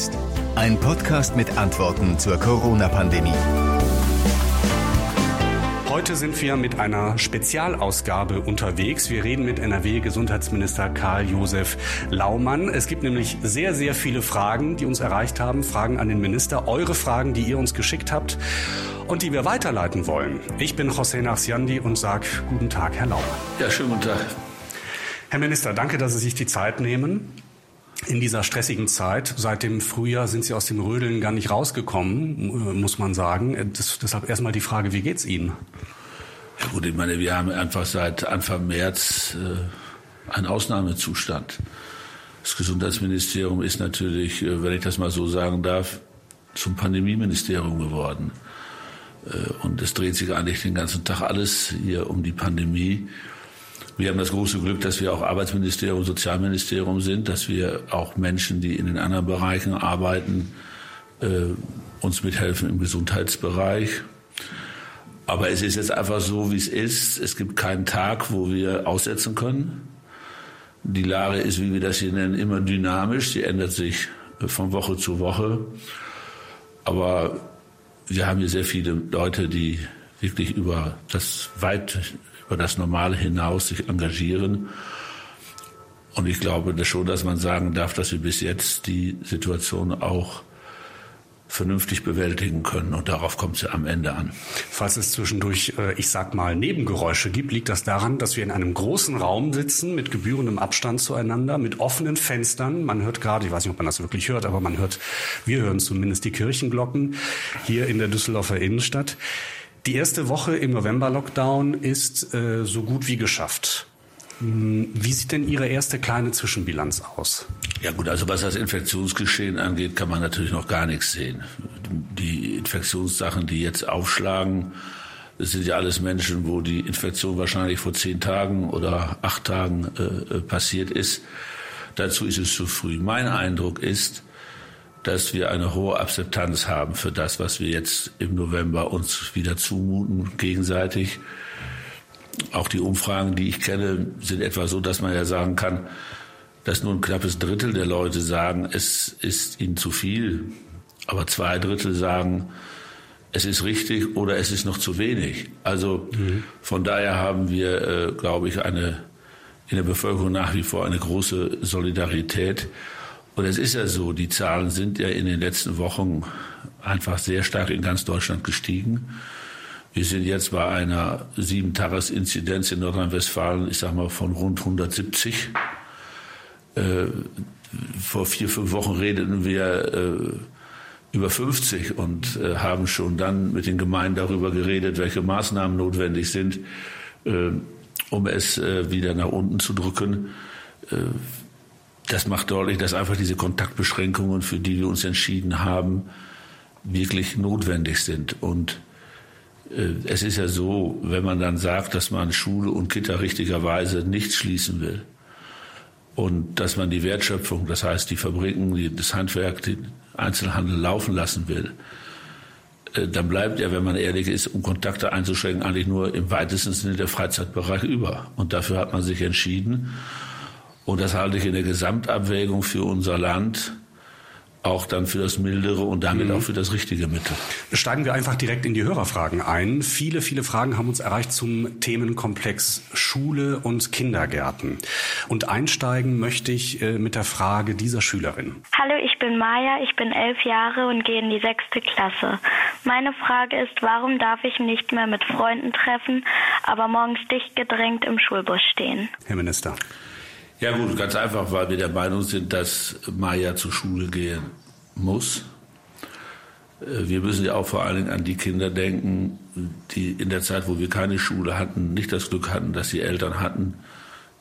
jetzt? Ein Podcast mit Antworten zur Corona-Pandemie. Heute sind wir mit einer Spezialausgabe unterwegs. Wir reden mit NRW-Gesundheitsminister Karl-Josef Laumann. Es gibt nämlich sehr, sehr viele Fragen, die uns erreicht haben. Fragen an den Minister. Eure Fragen, die ihr uns geschickt habt und die wir weiterleiten wollen. Ich bin José Nachsiandi und sage guten Tag, Herr Laumann. Ja, schönen guten Tag. Herr Minister, danke, dass Sie sich die Zeit nehmen in dieser stressigen Zeit. Seit dem Frühjahr sind Sie aus dem Rödeln gar nicht rausgekommen, muss man sagen. Das, deshalb erstmal die Frage, wie geht's Ihnen? Ja gut, ich meine, wir haben einfach seit Anfang März äh, einen Ausnahmezustand. Das Gesundheitsministerium ist natürlich, äh, wenn ich das mal so sagen darf, zum Pandemieministerium geworden. Äh, und es dreht sich eigentlich den ganzen Tag alles hier um die Pandemie. Wir haben das große Glück, dass wir auch Arbeitsministerium, Sozialministerium sind, dass wir auch Menschen, die in den anderen Bereichen arbeiten, äh, uns mithelfen im Gesundheitsbereich. Aber es ist jetzt einfach so, wie es ist. Es gibt keinen Tag, wo wir aussetzen können. Die Lage ist, wie wir das hier nennen, immer dynamisch. Sie ändert sich äh, von Woche zu Woche. Aber wir haben hier sehr viele Leute, die wirklich über das weit über das Normale hinaus sich engagieren. Und ich glaube schon, dass man sagen darf, dass wir bis jetzt die Situation auch vernünftig bewältigen können. Und darauf kommt es ja am Ende an. Falls es zwischendurch, äh, ich sag mal, Nebengeräusche gibt, liegt das daran, dass wir in einem großen Raum sitzen, mit gebührendem Abstand zueinander, mit offenen Fenstern. Man hört gerade, ich weiß nicht, ob man das wirklich hört, aber man hört, wir hören zumindest die Kirchenglocken hier in der Düsseldorfer Innenstadt. Die erste Woche im November-Lockdown ist äh, so gut wie geschafft. Hm, wie sieht denn Ihre erste kleine Zwischenbilanz aus? Ja gut, also was das Infektionsgeschehen angeht, kann man natürlich noch gar nichts sehen. Die Infektionssachen, die jetzt aufschlagen, das sind ja alles Menschen, wo die Infektion wahrscheinlich vor zehn Tagen oder acht Tagen äh, äh passiert ist. Dazu ist es zu früh. Mein Eindruck ist, dass wir eine hohe Akzeptanz haben für das, was wir jetzt im November uns wieder zumuten, gegenseitig. Auch die Umfragen, die ich kenne, sind etwa so, dass man ja sagen kann, dass nur ein knappes Drittel der Leute sagen, es ist ihnen zu viel. Aber zwei Drittel sagen, es ist richtig oder es ist noch zu wenig. Also mhm. von daher haben wir, äh, glaube ich, eine, in der Bevölkerung nach wie vor eine große Solidarität. Und es ist ja so, die Zahlen sind ja in den letzten Wochen einfach sehr stark in ganz Deutschland gestiegen. Wir sind jetzt bei einer Sieben-Tages-Inzidenz in Nordrhein-Westfalen, ich sag mal, von rund 170. Äh, vor vier, fünf Wochen redeten wir äh, über 50 und äh, haben schon dann mit den Gemeinden darüber geredet, welche Maßnahmen notwendig sind, äh, um es äh, wieder nach unten zu drücken. Das macht deutlich, dass einfach diese Kontaktbeschränkungen, für die wir uns entschieden haben, wirklich notwendig sind. Und äh, es ist ja so, wenn man dann sagt, dass man Schule und Kita richtigerweise nicht schließen will und dass man die Wertschöpfung, das heißt die Fabriken, die, das Handwerk, den Einzelhandel laufen lassen will, äh, dann bleibt ja, wenn man ehrlich ist, um Kontakte einzuschränken, eigentlich nur im weitesten Sinne der Freizeitbereich über. Und dafür hat man sich entschieden. Und das halte ich in der Gesamtabwägung für unser Land auch dann für das mildere und damit mhm. auch für das richtige Mittel. Steigen wir einfach direkt in die Hörerfragen ein. Viele, viele Fragen haben uns erreicht zum Themenkomplex Schule und Kindergärten. Und einsteigen möchte ich äh, mit der Frage dieser Schülerin. Hallo, ich bin Maja, ich bin elf Jahre und gehe in die sechste Klasse. Meine Frage ist, warum darf ich nicht mehr mit Freunden treffen, aber morgens dicht gedrängt im Schulbus stehen? Herr Minister. Ja gut, ganz einfach, weil wir der Meinung sind, dass Maya zur Schule gehen muss. Äh, wir müssen ja auch vor allen Dingen an die Kinder denken, die in der Zeit, wo wir keine Schule hatten, nicht das Glück hatten, dass sie Eltern hatten,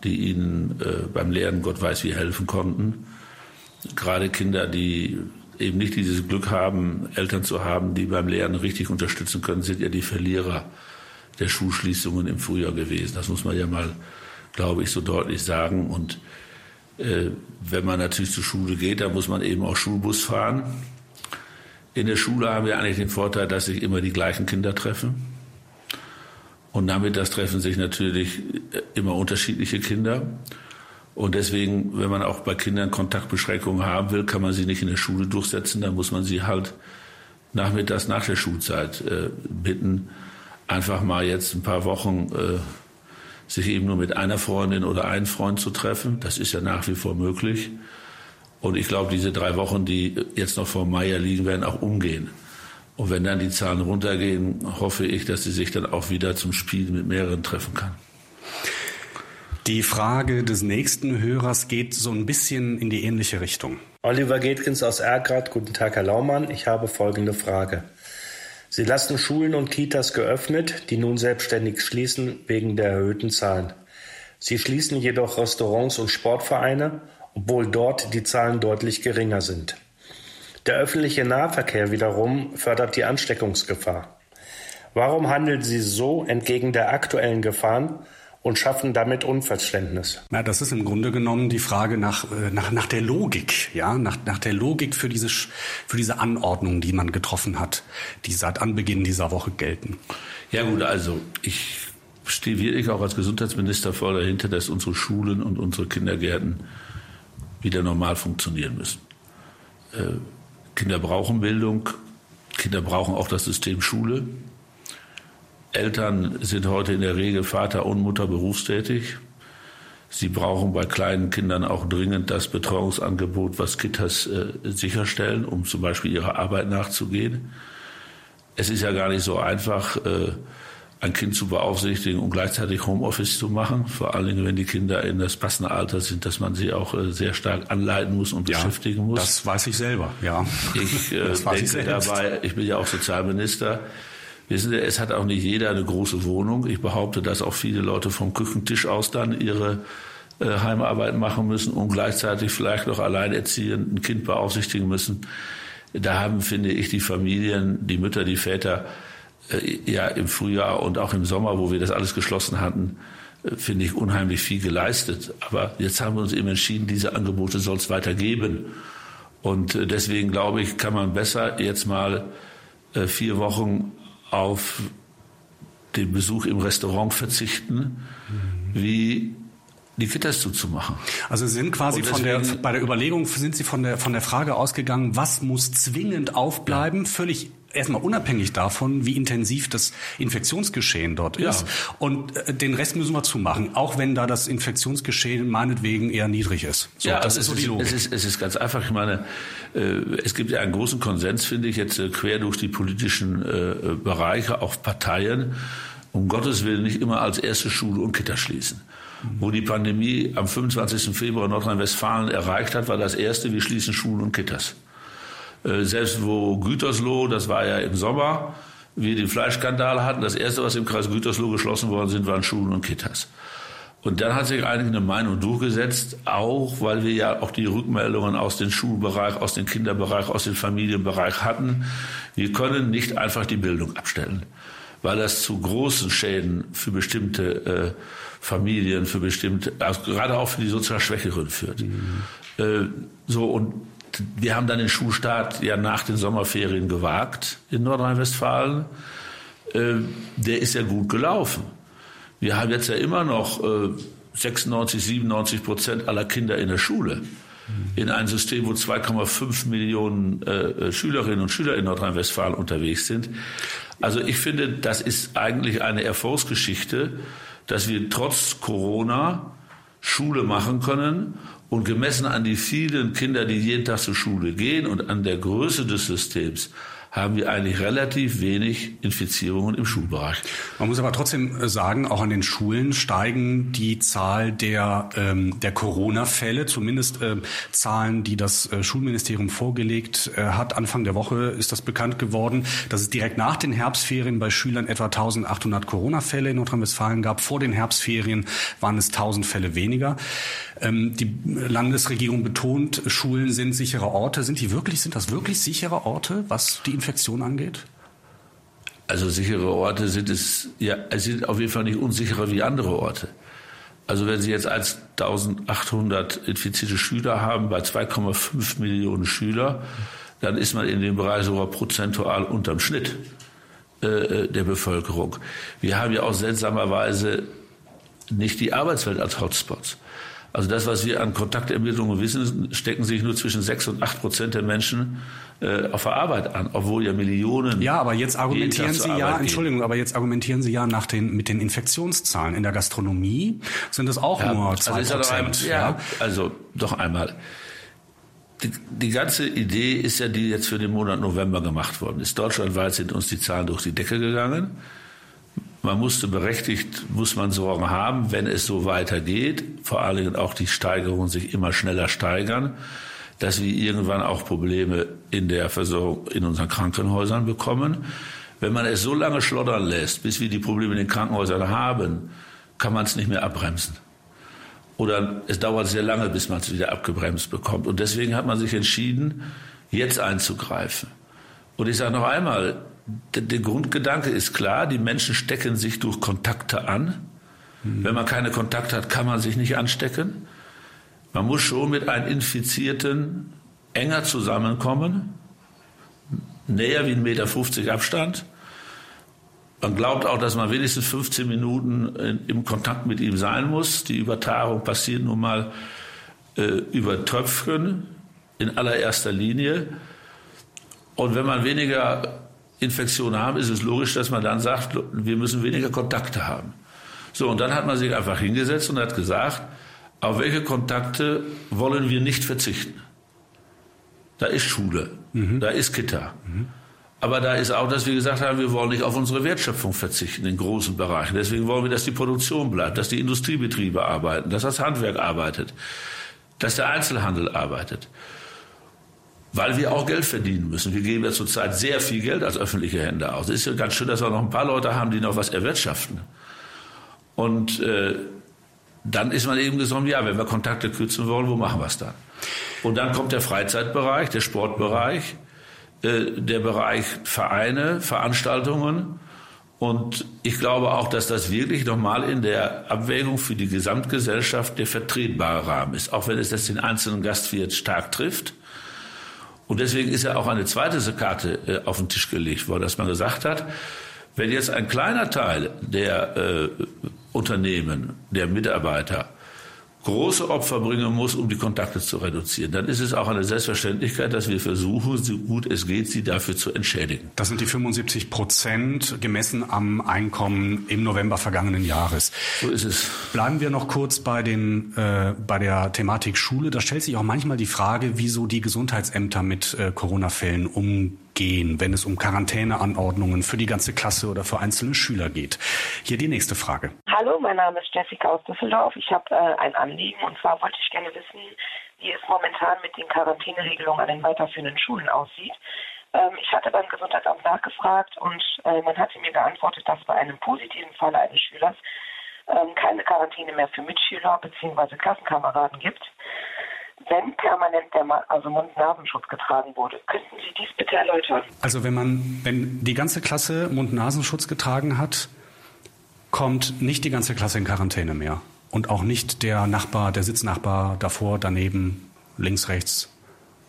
die ihnen äh, beim Lernen Gott weiß wie helfen konnten. Gerade Kinder, die eben nicht dieses Glück haben, Eltern zu haben, die beim Lernen richtig unterstützen können, sind ja die Verlierer der Schulschließungen im Frühjahr gewesen. Das muss man ja mal glaube ich, so deutlich sagen. Und äh, wenn man natürlich zur Schule geht, dann muss man eben auch Schulbus fahren. In der Schule haben wir eigentlich den Vorteil, dass sich immer die gleichen Kinder treffen. Und damit das treffen sich natürlich immer unterschiedliche Kinder. Und deswegen, wenn man auch bei Kindern Kontaktbeschränkungen haben will, kann man sie nicht in der Schule durchsetzen. Dann muss man sie halt nachmittags nach der Schulzeit äh, bitten, einfach mal jetzt ein paar Wochen äh, sich eben nur mit einer Freundin oder einem Freund zu treffen. Das ist ja nach wie vor möglich. Und ich glaube, diese drei Wochen, die jetzt noch vor Meier liegen, werden auch umgehen. Und wenn dann die Zahlen runtergehen, hoffe ich, dass sie sich dann auch wieder zum Spiel mit mehreren treffen kann. Die Frage des nächsten Hörers geht so ein bisschen in die ähnliche Richtung. Oliver Getkins aus Ergrad. Guten Tag, Herr Laumann. Ich habe folgende Frage. Sie lassen Schulen und Kitas geöffnet, die nun selbstständig schließen wegen der erhöhten Zahlen. Sie schließen jedoch Restaurants und Sportvereine, obwohl dort die Zahlen deutlich geringer sind. Der öffentliche Nahverkehr wiederum fördert die Ansteckungsgefahr. Warum handeln Sie so entgegen der aktuellen Gefahren und schaffen damit Unverständnis. Ja, das ist im Grunde genommen die Frage nach, äh, nach, nach der Logik, ja, nach, nach der Logik für diese, für diese Anordnungen, die man getroffen hat, die seit Anbeginn dieser Woche gelten. Ja gut, also ich stehe wirklich auch als Gesundheitsminister vor dahinter, dass unsere Schulen und unsere Kindergärten wieder normal funktionieren müssen. Äh, Kinder brauchen Bildung, Kinder brauchen auch das System Schule. Eltern sind heute in der Regel Vater und Mutter berufstätig. Sie brauchen bei kleinen Kindern auch dringend das Betreuungsangebot, was Kitas äh, sicherstellen, um zum Beispiel ihrer Arbeit nachzugehen. Es ist ja gar nicht so einfach, äh, ein Kind zu beaufsichtigen und gleichzeitig Homeoffice zu machen. Vor allen Dingen, wenn die Kinder in das passende Alter sind, dass man sie auch äh, sehr stark anleiten muss und ja, beschäftigen muss. Das weiß ich selber, ja. Ich äh, denke ich dabei, ich bin ja auch Sozialminister, Wissen Sie, es hat auch nicht jeder eine große Wohnung. Ich behaupte, dass auch viele Leute vom Küchentisch aus dann ihre äh, Heimarbeit machen müssen und gleichzeitig vielleicht noch alleinerziehend ein Kind beaufsichtigen müssen. Da haben, finde ich, die Familien, die Mütter, die Väter, äh, ja im Frühjahr und auch im Sommer, wo wir das alles geschlossen hatten, äh, finde ich, unheimlich viel geleistet. Aber jetzt haben wir uns eben entschieden, diese Angebote soll es weiter geben. Und äh, deswegen glaube ich, kann man besser jetzt mal äh, vier Wochen auf den Besuch im Restaurant verzichten, wie die Kitas zuzumachen. Also Sie sind quasi von der, bei der Überlegung sind Sie von der, von der Frage ausgegangen, was muss zwingend aufbleiben, ja. völlig erstmal unabhängig davon, wie intensiv das Infektionsgeschehen dort ist. Ja. Und äh, den Rest müssen wir zumachen, auch wenn da das Infektionsgeschehen meinetwegen eher niedrig ist. So, ja, das ist so die Logik. Es ist, es ist ganz einfach. Ich meine, äh, es gibt ja einen großen Konsens, finde ich, jetzt äh, quer durch die politischen äh, Bereiche, auch Parteien, um Gottes Willen nicht immer als erste Schule und Kita schließen. Wo die Pandemie am 25. Februar Nordrhein-Westfalen erreicht hat, war das erste, wir schließen Schulen und Kitas. Äh, selbst wo Gütersloh, das war ja im Sommer, wir den Fleischskandal hatten, das erste, was im Kreis Gütersloh geschlossen worden sind, waren Schulen und Kitas. Und dann hat sich eigentlich eine Meinung durchgesetzt, auch weil wir ja auch die Rückmeldungen aus dem Schulbereich, aus dem Kinderbereich, aus dem Familienbereich hatten. Wir können nicht einfach die Bildung abstellen, weil das zu großen Schäden für bestimmte äh, Familien, für bestimmte, also gerade auch für die sozial Schwächeren führt. Mhm. Äh, so und wir haben dann den Schulstart ja nach den Sommerferien gewagt in Nordrhein-Westfalen. Äh, der ist ja gut gelaufen. Wir haben jetzt ja immer noch 96, äh, 97 Prozent aller Kinder in der Schule. In einem System, wo 2,5 Millionen äh, Schülerinnen und Schüler in Nordrhein-Westfalen unterwegs sind. Also ich finde, das ist eigentlich eine Erfolgsgeschichte, dass wir trotz Corona Schule machen können und gemessen an die vielen Kinder, die jeden Tag zur Schule gehen und an der Größe des Systems, haben wir eigentlich relativ wenig Infizierungen im Schulbereich. Man muss aber trotzdem äh, sagen, auch an den Schulen steigen die Zahl der, ähm, der Corona-Fälle, zumindest äh, Zahlen, die das äh, Schulministerium vorgelegt äh, hat. Anfang der Woche ist das bekannt geworden, dass es direkt nach den Herbstferien bei Schülern etwa 1800 Corona-Fälle in Nordrhein-Westfalen gab. Vor den Herbstferien waren es 1000 Fälle weniger. Ähm, die Landesregierung betont, Schulen sind sichere Orte. Sind die wirklich, sind das wirklich sichere Orte, was die Infektion angeht? Also sichere Orte sind es, ja, es sind auf jeden Fall nicht unsicherer wie andere Orte. Also wenn Sie jetzt 1800 infizierte Schüler haben bei 2,5 Millionen Schüler, dann ist man in dem Bereich sogar prozentual unterm Schnitt äh, äh, der Bevölkerung. Wir haben ja auch seltsamerweise nicht die Arbeitswelt als Hotspots. Also das, was wir an Kontaktermittlungen wissen, stecken sich nur zwischen sechs und acht Prozent der Menschen äh, auf der Arbeit an, obwohl ja Millionen. Ja, aber jetzt argumentieren Sie ja, Entschuldigung, aber jetzt argumentieren Sie ja nach den mit den Infektionszahlen in der Gastronomie sind es auch ja, nur zwei also Prozent. Ja, ja, also doch einmal. Die, die ganze Idee ist ja die jetzt für den Monat November gemacht worden ist. Deutschlandweit sind uns die Zahlen durch die Decke gegangen. Man musste berechtigt, muss man Sorgen haben, wenn es so weitergeht, vor allen Dingen auch die Steigerungen sich immer schneller steigern, dass wir irgendwann auch Probleme in der Versorgung in unseren Krankenhäusern bekommen. Wenn man es so lange schlottern lässt, bis wir die Probleme in den Krankenhäusern haben, kann man es nicht mehr abbremsen. Oder es dauert sehr lange, bis man es wieder abgebremst bekommt. Und deswegen hat man sich entschieden, jetzt einzugreifen. Und ich sage noch einmal, der Grundgedanke ist klar, die Menschen stecken sich durch Kontakte an. Mhm. Wenn man keine Kontakte hat, kann man sich nicht anstecken. Man muss schon mit einem Infizierten enger zusammenkommen, näher wie 1,50 Meter Abstand. Man glaubt auch, dass man wenigstens 15 Minuten im Kontakt mit ihm sein muss. Die Übertragung passiert nun mal äh, über Tröpfchen in allererster Linie. Und wenn man weniger Infektionen haben, ist es logisch, dass man dann sagt, wir müssen weniger Kontakte haben. So, und dann hat man sich einfach hingesetzt und hat gesagt, auf welche Kontakte wollen wir nicht verzichten? Da ist Schule, mhm. da ist Kita. Mhm. Aber da ist auch, dass wir gesagt haben, wir wollen nicht auf unsere Wertschöpfung verzichten in großen Bereichen. Deswegen wollen wir, dass die Produktion bleibt, dass die Industriebetriebe arbeiten, dass das Handwerk arbeitet, dass der Einzelhandel arbeitet weil wir auch Geld verdienen müssen. Wir geben ja zurzeit sehr viel Geld als öffentliche Hände aus. Es ist ja ganz schön, dass wir noch ein paar Leute haben, die noch was erwirtschaften. Und äh, dann ist man eben gesagt, ja, wenn wir Kontakte kürzen wollen, wo machen wir es dann? Und dann kommt der Freizeitbereich, der Sportbereich, äh, der Bereich Vereine, Veranstaltungen. Und ich glaube auch, dass das wirklich nochmal in der Abwägung für die Gesamtgesellschaft der vertretbare Rahmen ist. Auch wenn es das den einzelnen Gastwirt stark trifft. Und deswegen ist ja auch eine zweite Karte äh, auf den Tisch gelegt worden, dass man gesagt hat, wenn jetzt ein kleiner Teil der äh, Unternehmen, der Mitarbeiter große Opfer bringen muss, um die Kontakte zu reduzieren, dann ist es auch eine Selbstverständlichkeit, dass wir versuchen, so gut es geht, sie dafür zu entschädigen. Das sind die 75 Prozent gemessen am Einkommen im November vergangenen Jahres. So ist es. Bleiben wir noch kurz bei, den, äh, bei der Thematik Schule. Da stellt sich auch manchmal die Frage, wieso die Gesundheitsämter mit äh, Corona-Fällen umgehen gehen, wenn es um Quarantäneanordnungen für die ganze Klasse oder für einzelne Schüler geht. Hier die nächste Frage. Hallo, mein Name ist Jessica aus Düsseldorf. Ich habe äh, ein Anliegen und zwar wollte ich gerne wissen, wie es momentan mit den Quarantäneregelungen an den weiterführenden Schulen aussieht. Ähm, ich hatte beim Gesundheitsamt nachgefragt und äh, man hatte mir geantwortet, dass bei einem positiven Fall eines Schülers ähm, keine Quarantäne mehr für Mitschüler bzw. Klassenkameraden gibt wenn permanent der Ma also Mund-Nasenschutz getragen wurde. Könnten Sie dies bitte erläutern? Also wenn man, wenn die ganze Klasse Mund-Nasenschutz getragen hat, kommt nicht die ganze Klasse in Quarantäne mehr. Und auch nicht der Nachbar, der Sitznachbar davor, daneben, links, rechts.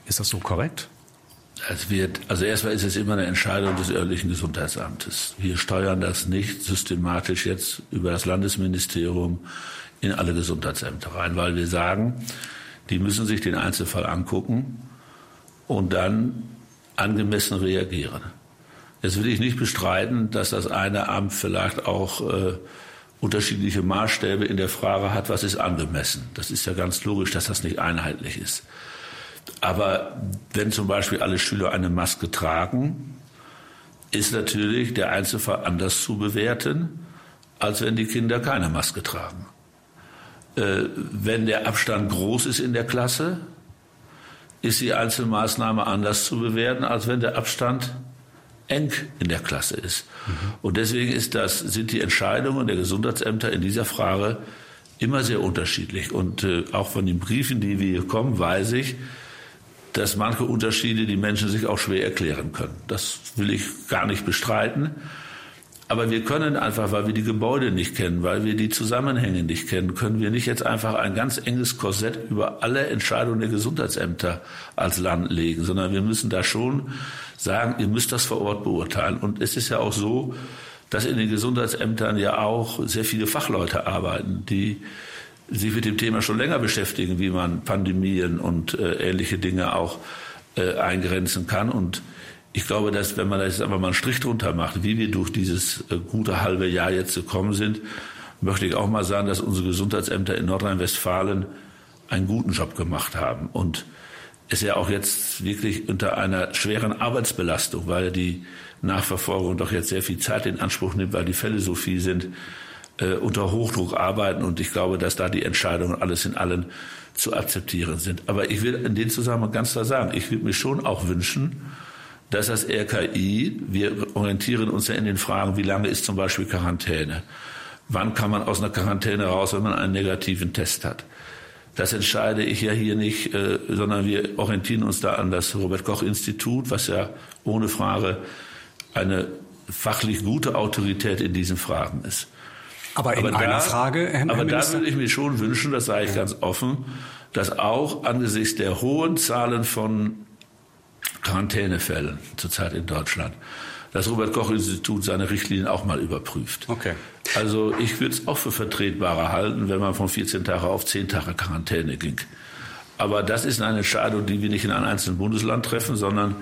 Ist das so korrekt? Es wird, also erstmal ist es immer eine Entscheidung des örtlichen Gesundheitsamtes. Wir steuern das nicht systematisch jetzt über das Landesministerium in alle Gesundheitsämter rein, weil wir sagen, die müssen sich den Einzelfall angucken und dann angemessen reagieren. Jetzt will ich nicht bestreiten, dass das eine Amt vielleicht auch äh, unterschiedliche Maßstäbe in der Frage hat, was ist angemessen. Das ist ja ganz logisch, dass das nicht einheitlich ist. Aber wenn zum Beispiel alle Schüler eine Maske tragen, ist natürlich der Einzelfall anders zu bewerten, als wenn die Kinder keine Maske tragen. Äh, wenn der Abstand groß ist in der Klasse, ist die Einzelmaßnahme anders zu bewerten, als wenn der Abstand eng in der Klasse ist. Mhm. Und deswegen ist das, sind die Entscheidungen der Gesundheitsämter in dieser Frage immer sehr unterschiedlich. Und äh, auch von den Briefen, die wir hier kommen, weiß ich, dass manche Unterschiede die Menschen sich auch schwer erklären können. Das will ich gar nicht bestreiten. Aber wir können einfach, weil wir die Gebäude nicht kennen, weil wir die Zusammenhänge nicht kennen, können wir nicht jetzt einfach ein ganz enges Korsett über alle Entscheidungen der Gesundheitsämter als Land legen, sondern wir müssen da schon sagen, ihr müsst das vor Ort beurteilen. Und es ist ja auch so, dass in den Gesundheitsämtern ja auch sehr viele Fachleute arbeiten, die sich mit dem Thema schon länger beschäftigen, wie man Pandemien und äh, ähnliche Dinge auch äh, eingrenzen kann. Und ich glaube, dass wenn man da jetzt einfach mal einen Strich drunter macht, wie wir durch dieses äh, gute halbe Jahr jetzt gekommen sind, möchte ich auch mal sagen, dass unsere Gesundheitsämter in Nordrhein-Westfalen einen guten Job gemacht haben und es ja auch jetzt wirklich unter einer schweren Arbeitsbelastung, weil die Nachverfolgung doch jetzt sehr viel Zeit in Anspruch nimmt, weil die Fälle so viel sind, äh, unter Hochdruck arbeiten. Und ich glaube, dass da die Entscheidungen alles in allen zu akzeptieren sind. Aber ich will in dem Zusammenhang ganz klar sagen, ich würde mir schon auch wünschen, dass das RKI, wir orientieren uns ja in den Fragen, wie lange ist zum Beispiel Quarantäne? Wann kann man aus einer Quarantäne raus, wenn man einen negativen Test hat? Das entscheide ich ja hier nicht, äh, sondern wir orientieren uns da an das Robert Koch Institut, was ja ohne Frage eine fachlich gute Autorität in diesen Fragen ist. Aber in aber einer da, Frage, Herr Aber Minister? da würde ich mir schon wünschen, das sage ich ganz offen, dass auch angesichts der hohen Zahlen von Quarantänefällen zurzeit in Deutschland das Robert Koch Institut seine Richtlinien auch mal überprüft. Okay. Also ich würde es auch für vertretbarer halten, wenn man von 14 Tage auf 10 Tage Quarantäne ging. Aber das ist eine Entscheidung, die wir nicht in einem einzelnen Bundesland treffen, sondern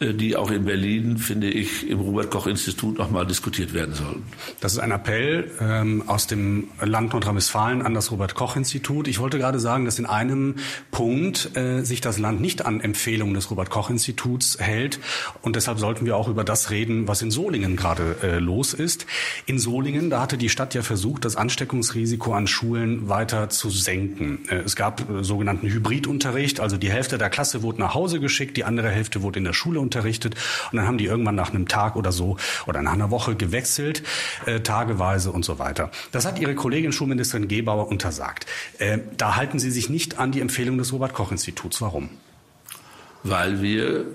die auch in Berlin, finde ich, im Robert-Koch-Institut nochmal diskutiert werden sollen. Das ist ein Appell ähm, aus dem Land Nordrhein-Westfalen an das Robert-Koch-Institut. Ich wollte gerade sagen, dass in einem Punkt äh, sich das Land nicht an Empfehlungen des Robert-Koch-Instituts hält. Und deshalb sollten wir auch über das reden, was in Solingen gerade äh, los ist. In Solingen, da hatte die Stadt ja versucht, das Ansteckungsrisiko an Schulen weiter zu senken. Äh, es gab äh, sogenannten Hybridunterricht, also die Hälfte der Klasse wurde nach Hause geschickt, die andere Hälfte wurde in der Schule unterrichtet. Und dann haben die irgendwann nach einem Tag oder so oder nach einer Woche gewechselt, äh, tageweise und so weiter. Das hat Ihre Kollegin Schulministerin Gebauer untersagt. Äh, da halten Sie sich nicht an die Empfehlung des Robert-Koch-Instituts. Warum? Weil wir,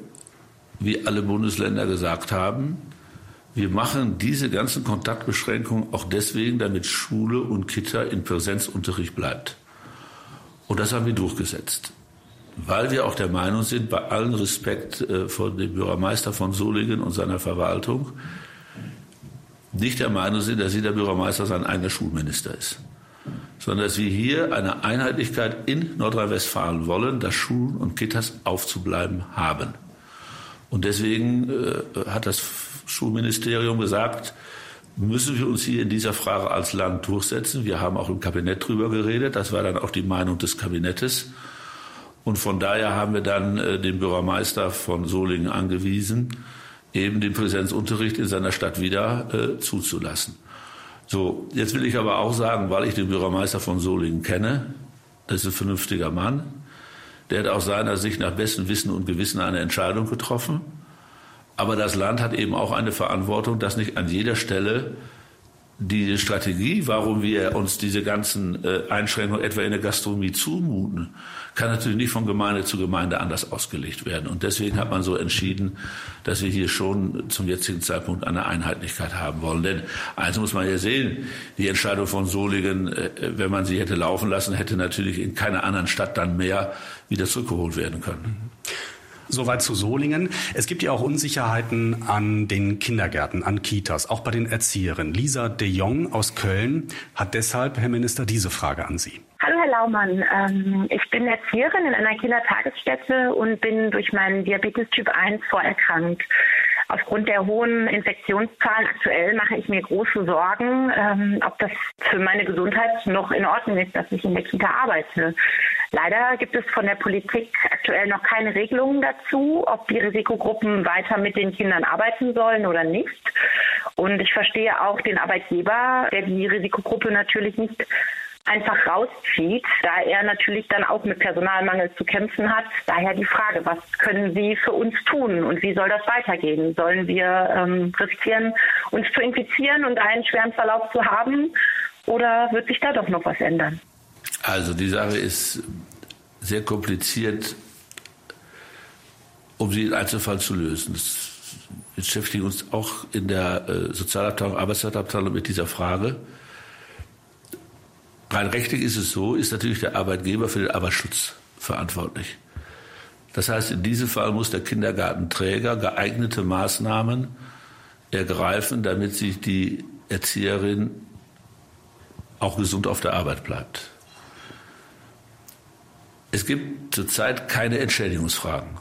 wie alle Bundesländer gesagt haben, wir machen diese ganzen Kontaktbeschränkungen auch deswegen, damit Schule und Kita in Präsenzunterricht bleibt. Und das haben wir durchgesetzt weil wir auch der Meinung sind, bei allem Respekt äh, vor dem Bürgermeister von Solingen und seiner Verwaltung, nicht der Meinung sind, dass jeder Bürgermeister sein eigener Schulminister ist, sondern dass wir hier eine Einheitlichkeit in Nordrhein-Westfalen wollen, dass Schulen und Kitas aufzubleiben haben. Und deswegen äh, hat das Schulministerium gesagt, müssen wir uns hier in dieser Frage als Land durchsetzen. Wir haben auch im Kabinett drüber geredet. Das war dann auch die Meinung des Kabinettes. Und von daher haben wir dann äh, den Bürgermeister von Solingen angewiesen, eben den Präsenzunterricht in seiner Stadt wieder äh, zuzulassen. So, jetzt will ich aber auch sagen, weil ich den Bürgermeister von Solingen kenne, das ist ein vernünftiger Mann, der hat aus seiner Sicht nach bestem Wissen und Gewissen eine Entscheidung getroffen. Aber das Land hat eben auch eine Verantwortung, dass nicht an jeder Stelle die Strategie, warum wir uns diese ganzen äh, Einschränkungen etwa in der Gastronomie zumuten, kann natürlich nicht von Gemeinde zu Gemeinde anders ausgelegt werden. Und deswegen hat man so entschieden, dass wir hier schon zum jetzigen Zeitpunkt eine Einheitlichkeit haben wollen. Denn eins muss man ja sehen, die Entscheidung von Solingen, äh, wenn man sie hätte laufen lassen, hätte natürlich in keiner anderen Stadt dann mehr wieder zurückgeholt werden können. Soweit zu Solingen. Es gibt ja auch Unsicherheiten an den Kindergärten, an Kitas, auch bei den Erzieherinnen. Lisa de Jong aus Köln hat deshalb, Herr Minister, diese Frage an Sie. Hallo Herr Laumann, ähm, ich bin Erzieherin in einer Kindertagesstätte und bin durch meinen Diabetes Typ 1 vorerkrankt. Aufgrund der hohen Infektionszahlen aktuell mache ich mir große Sorgen, ähm, ob das für meine Gesundheit noch in Ordnung ist, dass ich in der Kita arbeite. Leider gibt es von der Politik aktuell noch keine Regelungen dazu, ob die Risikogruppen weiter mit den Kindern arbeiten sollen oder nicht. Und ich verstehe auch den Arbeitgeber, der die Risikogruppe natürlich nicht einfach rauszieht, da er natürlich dann auch mit Personalmangel zu kämpfen hat. Daher die Frage, was können Sie für uns tun und wie soll das weitergehen? Sollen wir ähm, riskieren, uns zu infizieren und einen schweren Verlauf zu haben oder wird sich da doch noch was ändern? Also die Sache ist sehr kompliziert, um sie im Einzelfall zu lösen. Das wir beschäftigen uns auch in der äh, Sozialabteilung, Arbeitsmarktabteilung mit dieser Frage. Rein rechtlich ist es so, ist natürlich der Arbeitgeber für den Arbeitsschutz verantwortlich. Das heißt, in diesem Fall muss der Kindergartenträger geeignete Maßnahmen ergreifen, damit sich die Erzieherin auch gesund auf der Arbeit bleibt. Es gibt zurzeit keine Entschädigungsfragen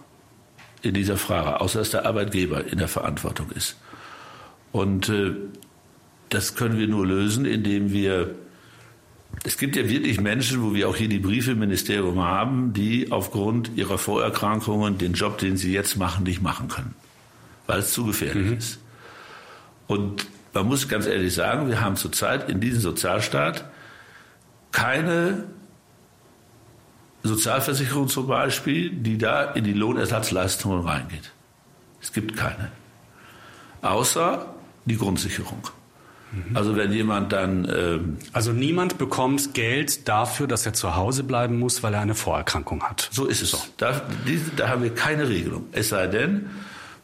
in dieser Frage, außer dass der Arbeitgeber in der Verantwortung ist. Und äh, das können wir nur lösen, indem wir es gibt ja wirklich Menschen, wo wir auch hier die Briefe im Ministerium haben, die aufgrund ihrer Vorerkrankungen den Job, den sie jetzt machen, nicht machen können, weil es zu gefährlich mhm. ist. Und man muss ganz ehrlich sagen, wir haben zurzeit in diesem Sozialstaat keine Sozialversicherung zum Beispiel, die da in die Lohnersatzleistungen reingeht. Es gibt keine. Außer die Grundsicherung. Mhm. Also wenn jemand dann... Ähm, also niemand bekommt Geld dafür, dass er zu Hause bleiben muss, weil er eine Vorerkrankung hat. So ist es. So. Da, da haben wir keine Regelung. Es sei denn,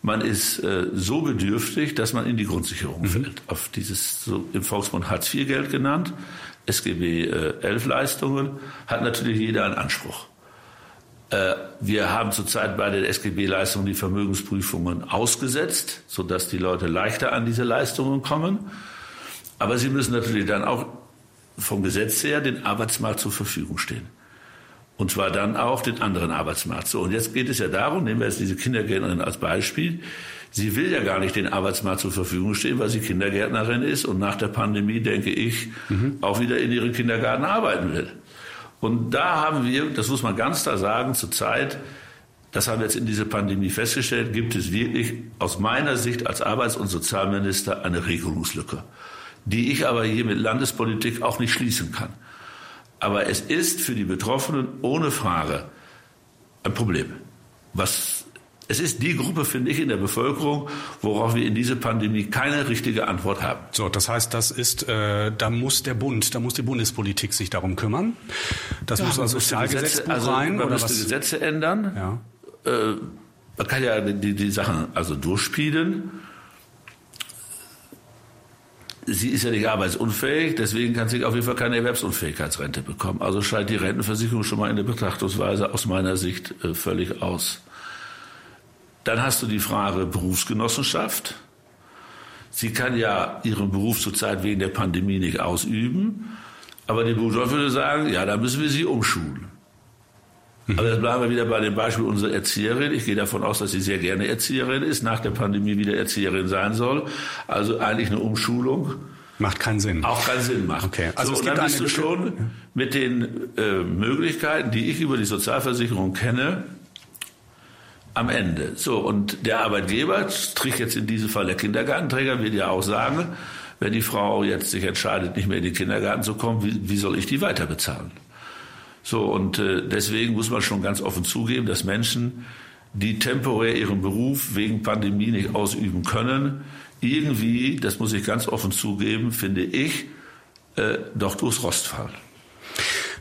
man ist äh, so bedürftig, dass man in die Grundsicherung mhm. fällt. Auf dieses so im Volksmund Hartz-IV-Geld genannt, SGB äh, 11 Leistungen, hat natürlich jeder einen Anspruch. Äh, wir haben zurzeit bei den SGB-Leistungen die Vermögensprüfungen ausgesetzt, sodass die Leute leichter an diese Leistungen kommen. Aber sie müssen natürlich dann auch vom Gesetz her den Arbeitsmarkt zur Verfügung stehen. Und zwar dann auch den anderen Arbeitsmarkt. So, und jetzt geht es ja darum, nehmen wir jetzt diese Kindergärtnerin als Beispiel. Sie will ja gar nicht den Arbeitsmarkt zur Verfügung stehen, weil sie Kindergärtnerin ist und nach der Pandemie, denke ich, mhm. auch wieder in ihrem Kindergarten arbeiten will. Und da haben wir, das muss man ganz klar sagen, zurzeit, das haben wir jetzt in dieser Pandemie festgestellt, gibt es wirklich aus meiner Sicht als Arbeits- und Sozialminister eine Regelungslücke, die ich aber hier mit Landespolitik auch nicht schließen kann. Aber es ist für die Betroffenen ohne Frage ein Problem. Was, es ist die Gruppe, finde ich, in der Bevölkerung, worauf wir in dieser Pandemie keine richtige Antwort haben. So, das heißt, das ist, äh, da muss der Bund, da muss die Bundespolitik sich darum kümmern. Das ja, muss also Sozialgesetzbuch also, rein. Man oder müsste was? Gesetze ändern. Ja. Äh, man kann ja die, die Sachen also durchspielen sie ist ja nicht arbeitsunfähig, deswegen kann sie auf jeden Fall keine Erwerbsunfähigkeitsrente bekommen. Also scheint die Rentenversicherung schon mal in der Betrachtungsweise aus meiner Sicht äh, völlig aus. Dann hast du die Frage Berufsgenossenschaft. Sie kann ja ihren Beruf zurzeit wegen der Pandemie nicht ausüben, aber die Berufsgenossenschaft würde sagen, ja, da müssen wir sie umschulen. Aber jetzt bleiben wir wieder bei dem Beispiel unserer Erzieherin. Ich gehe davon aus, dass sie sehr gerne Erzieherin ist, nach der Pandemie wieder Erzieherin sein soll. Also eigentlich eine Umschulung. Macht keinen Sinn. Auch keinen Sinn macht. Okay. Also so, es gibt dann bist du schon mit den äh, Möglichkeiten, die ich über die Sozialversicherung kenne, am Ende. So, und der Arbeitgeber, strich jetzt in diesem Fall der Kindergartenträger, wird ja auch sagen, wenn die Frau jetzt sich entscheidet, nicht mehr in den Kindergarten zu kommen, wie, wie soll ich die weiter bezahlen? So, und äh, deswegen muss man schon ganz offen zugeben, dass Menschen, die temporär ihren Beruf wegen Pandemie nicht ausüben können, irgendwie, das muss ich ganz offen zugeben, finde ich, äh, doch durchs Rost fallen.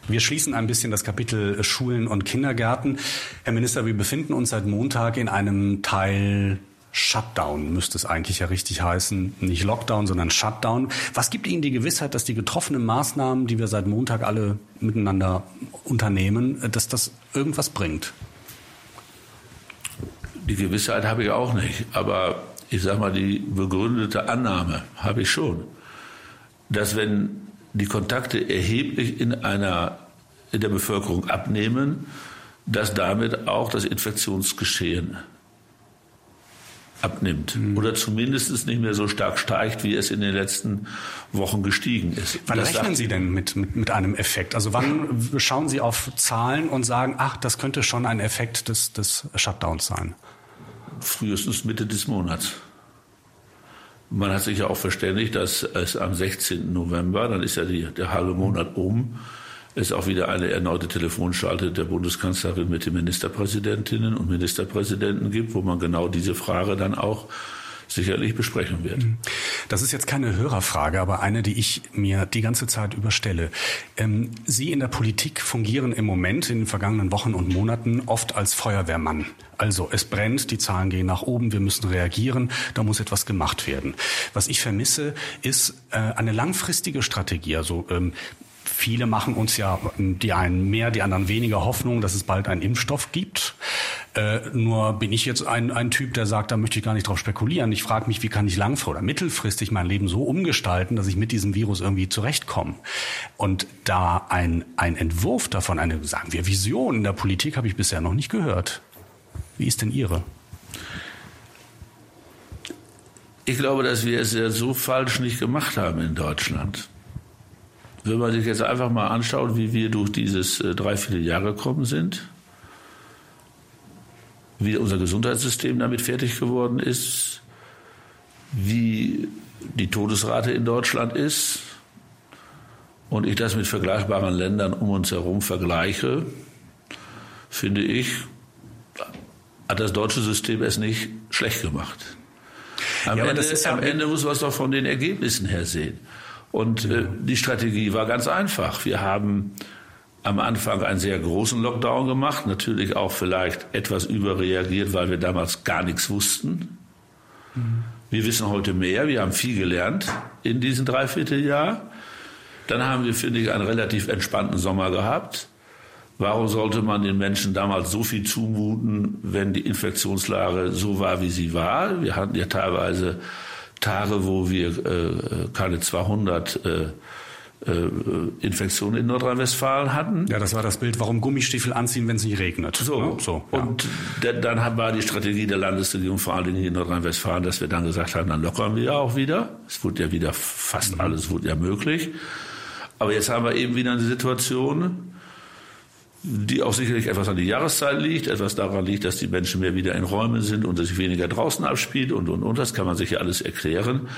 Wir schließen ein bisschen das Kapitel Schulen und Kindergärten. Herr Minister, wir befinden uns seit Montag in einem Teil Shutdown müsste es eigentlich ja richtig heißen. Nicht Lockdown, sondern Shutdown. Was gibt Ihnen die Gewissheit, dass die getroffenen Maßnahmen, die wir seit Montag alle miteinander unternehmen, dass das irgendwas bringt? Die Gewissheit habe ich auch nicht. Aber ich sage mal, die begründete Annahme habe ich schon, dass wenn die Kontakte erheblich in einer in der Bevölkerung abnehmen, dass damit auch das Infektionsgeschehen abnimmt mhm. oder zumindest nicht mehr so stark steigt, wie es in den letzten Wochen gestiegen ist. Wann das rechnen Sie denn mit, mit, mit einem Effekt? Also wann schauen Sie auf Zahlen und sagen, ach, das könnte schon ein Effekt des, des Shutdowns sein? Frühestens Mitte des Monats. Man hat sich ja auch verständigt, dass es am 16. November, dann ist ja die, der halbe Monat um, es auch wieder eine erneute Telefonschalte der Bundeskanzlerin mit den Ministerpräsidentinnen und Ministerpräsidenten gibt, wo man genau diese Frage dann auch sicherlich besprechen wird. Mhm. Das ist jetzt keine Hörerfrage, aber eine, die ich mir die ganze Zeit überstelle. Ähm, Sie in der Politik fungieren im Moment, in den vergangenen Wochen und Monaten, oft als Feuerwehrmann. Also es brennt, die Zahlen gehen nach oben, wir müssen reagieren, da muss etwas gemacht werden. Was ich vermisse, ist äh, eine langfristige Strategie. Also ähm, Viele machen uns ja, die einen mehr, die anderen weniger Hoffnung, dass es bald einen Impfstoff gibt. Äh, nur bin ich jetzt ein, ein Typ, der sagt, da möchte ich gar nicht drauf spekulieren. Ich frage mich, wie kann ich langfristig oder mittelfristig mein Leben so umgestalten, dass ich mit diesem Virus irgendwie zurechtkomme. Und da ein, ein Entwurf davon, eine, sagen wir, Vision in der Politik habe ich bisher noch nicht gehört. Wie ist denn Ihre? Ich glaube, dass wir es ja so falsch nicht gemacht haben in Deutschland. Wenn man sich jetzt einfach mal anschaut, wie wir durch dieses äh, Dreivierteljahr gekommen sind, wie unser Gesundheitssystem damit fertig geworden ist, wie die Todesrate in Deutschland ist und ich das mit vergleichbaren Ländern um uns herum vergleiche, finde ich, hat das deutsche System es nicht schlecht gemacht. Am, ja, Ende, am Ende muss man es doch von den Ergebnissen her sehen. Und äh, die Strategie war ganz einfach. Wir haben am Anfang einen sehr großen Lockdown gemacht, natürlich auch vielleicht etwas überreagiert, weil wir damals gar nichts wussten. Mhm. Wir wissen heute mehr, wir haben viel gelernt in diesem Dreivierteljahr. Dann haben wir, finde ich, einen relativ entspannten Sommer gehabt. Warum sollte man den Menschen damals so viel zumuten, wenn die Infektionslage so war, wie sie war? Wir hatten ja teilweise Tage, wo wir äh, keine 200 äh, äh, Infektionen in Nordrhein-Westfalen hatten. Ja, das war das Bild, warum Gummistiefel anziehen, wenn es nicht regnet. So, ne? so ja. und dann war die Strategie der Landesregierung, vor allen Dingen in Nordrhein-Westfalen, dass wir dann gesagt haben, dann lockern wir ja auch wieder. Es wurde ja wieder fast mhm. alles wurde ja möglich. Aber jetzt haben wir eben wieder eine Situation, die auch sicherlich etwas an die Jahreszeit liegt, etwas daran liegt, dass die Menschen mehr wieder in Räumen sind und sich weniger draußen abspielt und, und, und. Das kann man sich ja alles erklären,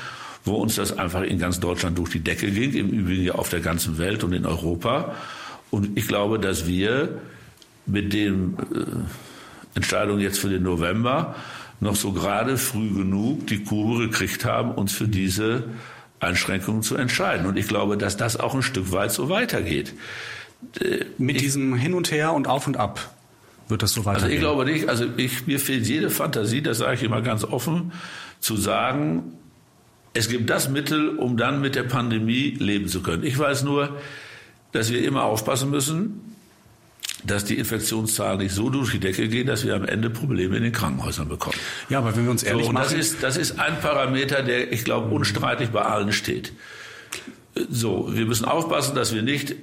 wo uns das einfach in ganz Deutschland durch die Decke ging, im Übrigen ja auf der ganzen Welt und in Europa. Und ich glaube, dass wir mit den äh, Entscheidungen jetzt für den November noch so gerade früh genug die Kurve gekriegt haben, uns für diese Einschränkungen zu entscheiden. Und ich glaube, dass das auch ein Stück weit so weitergeht. Äh, mit diesem Hin und Her und Auf und Ab wird das so weitergehen? Also ich glaube nicht. Also ich, mir fehlt jede Fantasie, das sage ich immer ganz offen, zu sagen, es gibt das Mittel, um dann mit der Pandemie leben zu können. Ich weiß nur, dass wir immer aufpassen müssen, dass die Infektionszahlen nicht so durch die Decke gehen, dass wir am Ende Probleme in den Krankenhäusern bekommen. Ja, aber wenn wir uns ehrlich so, machen, das ist, das ist ein Parameter, der, ich glaube, unstreitig bei allen steht. So, wir müssen aufpassen, dass wir nicht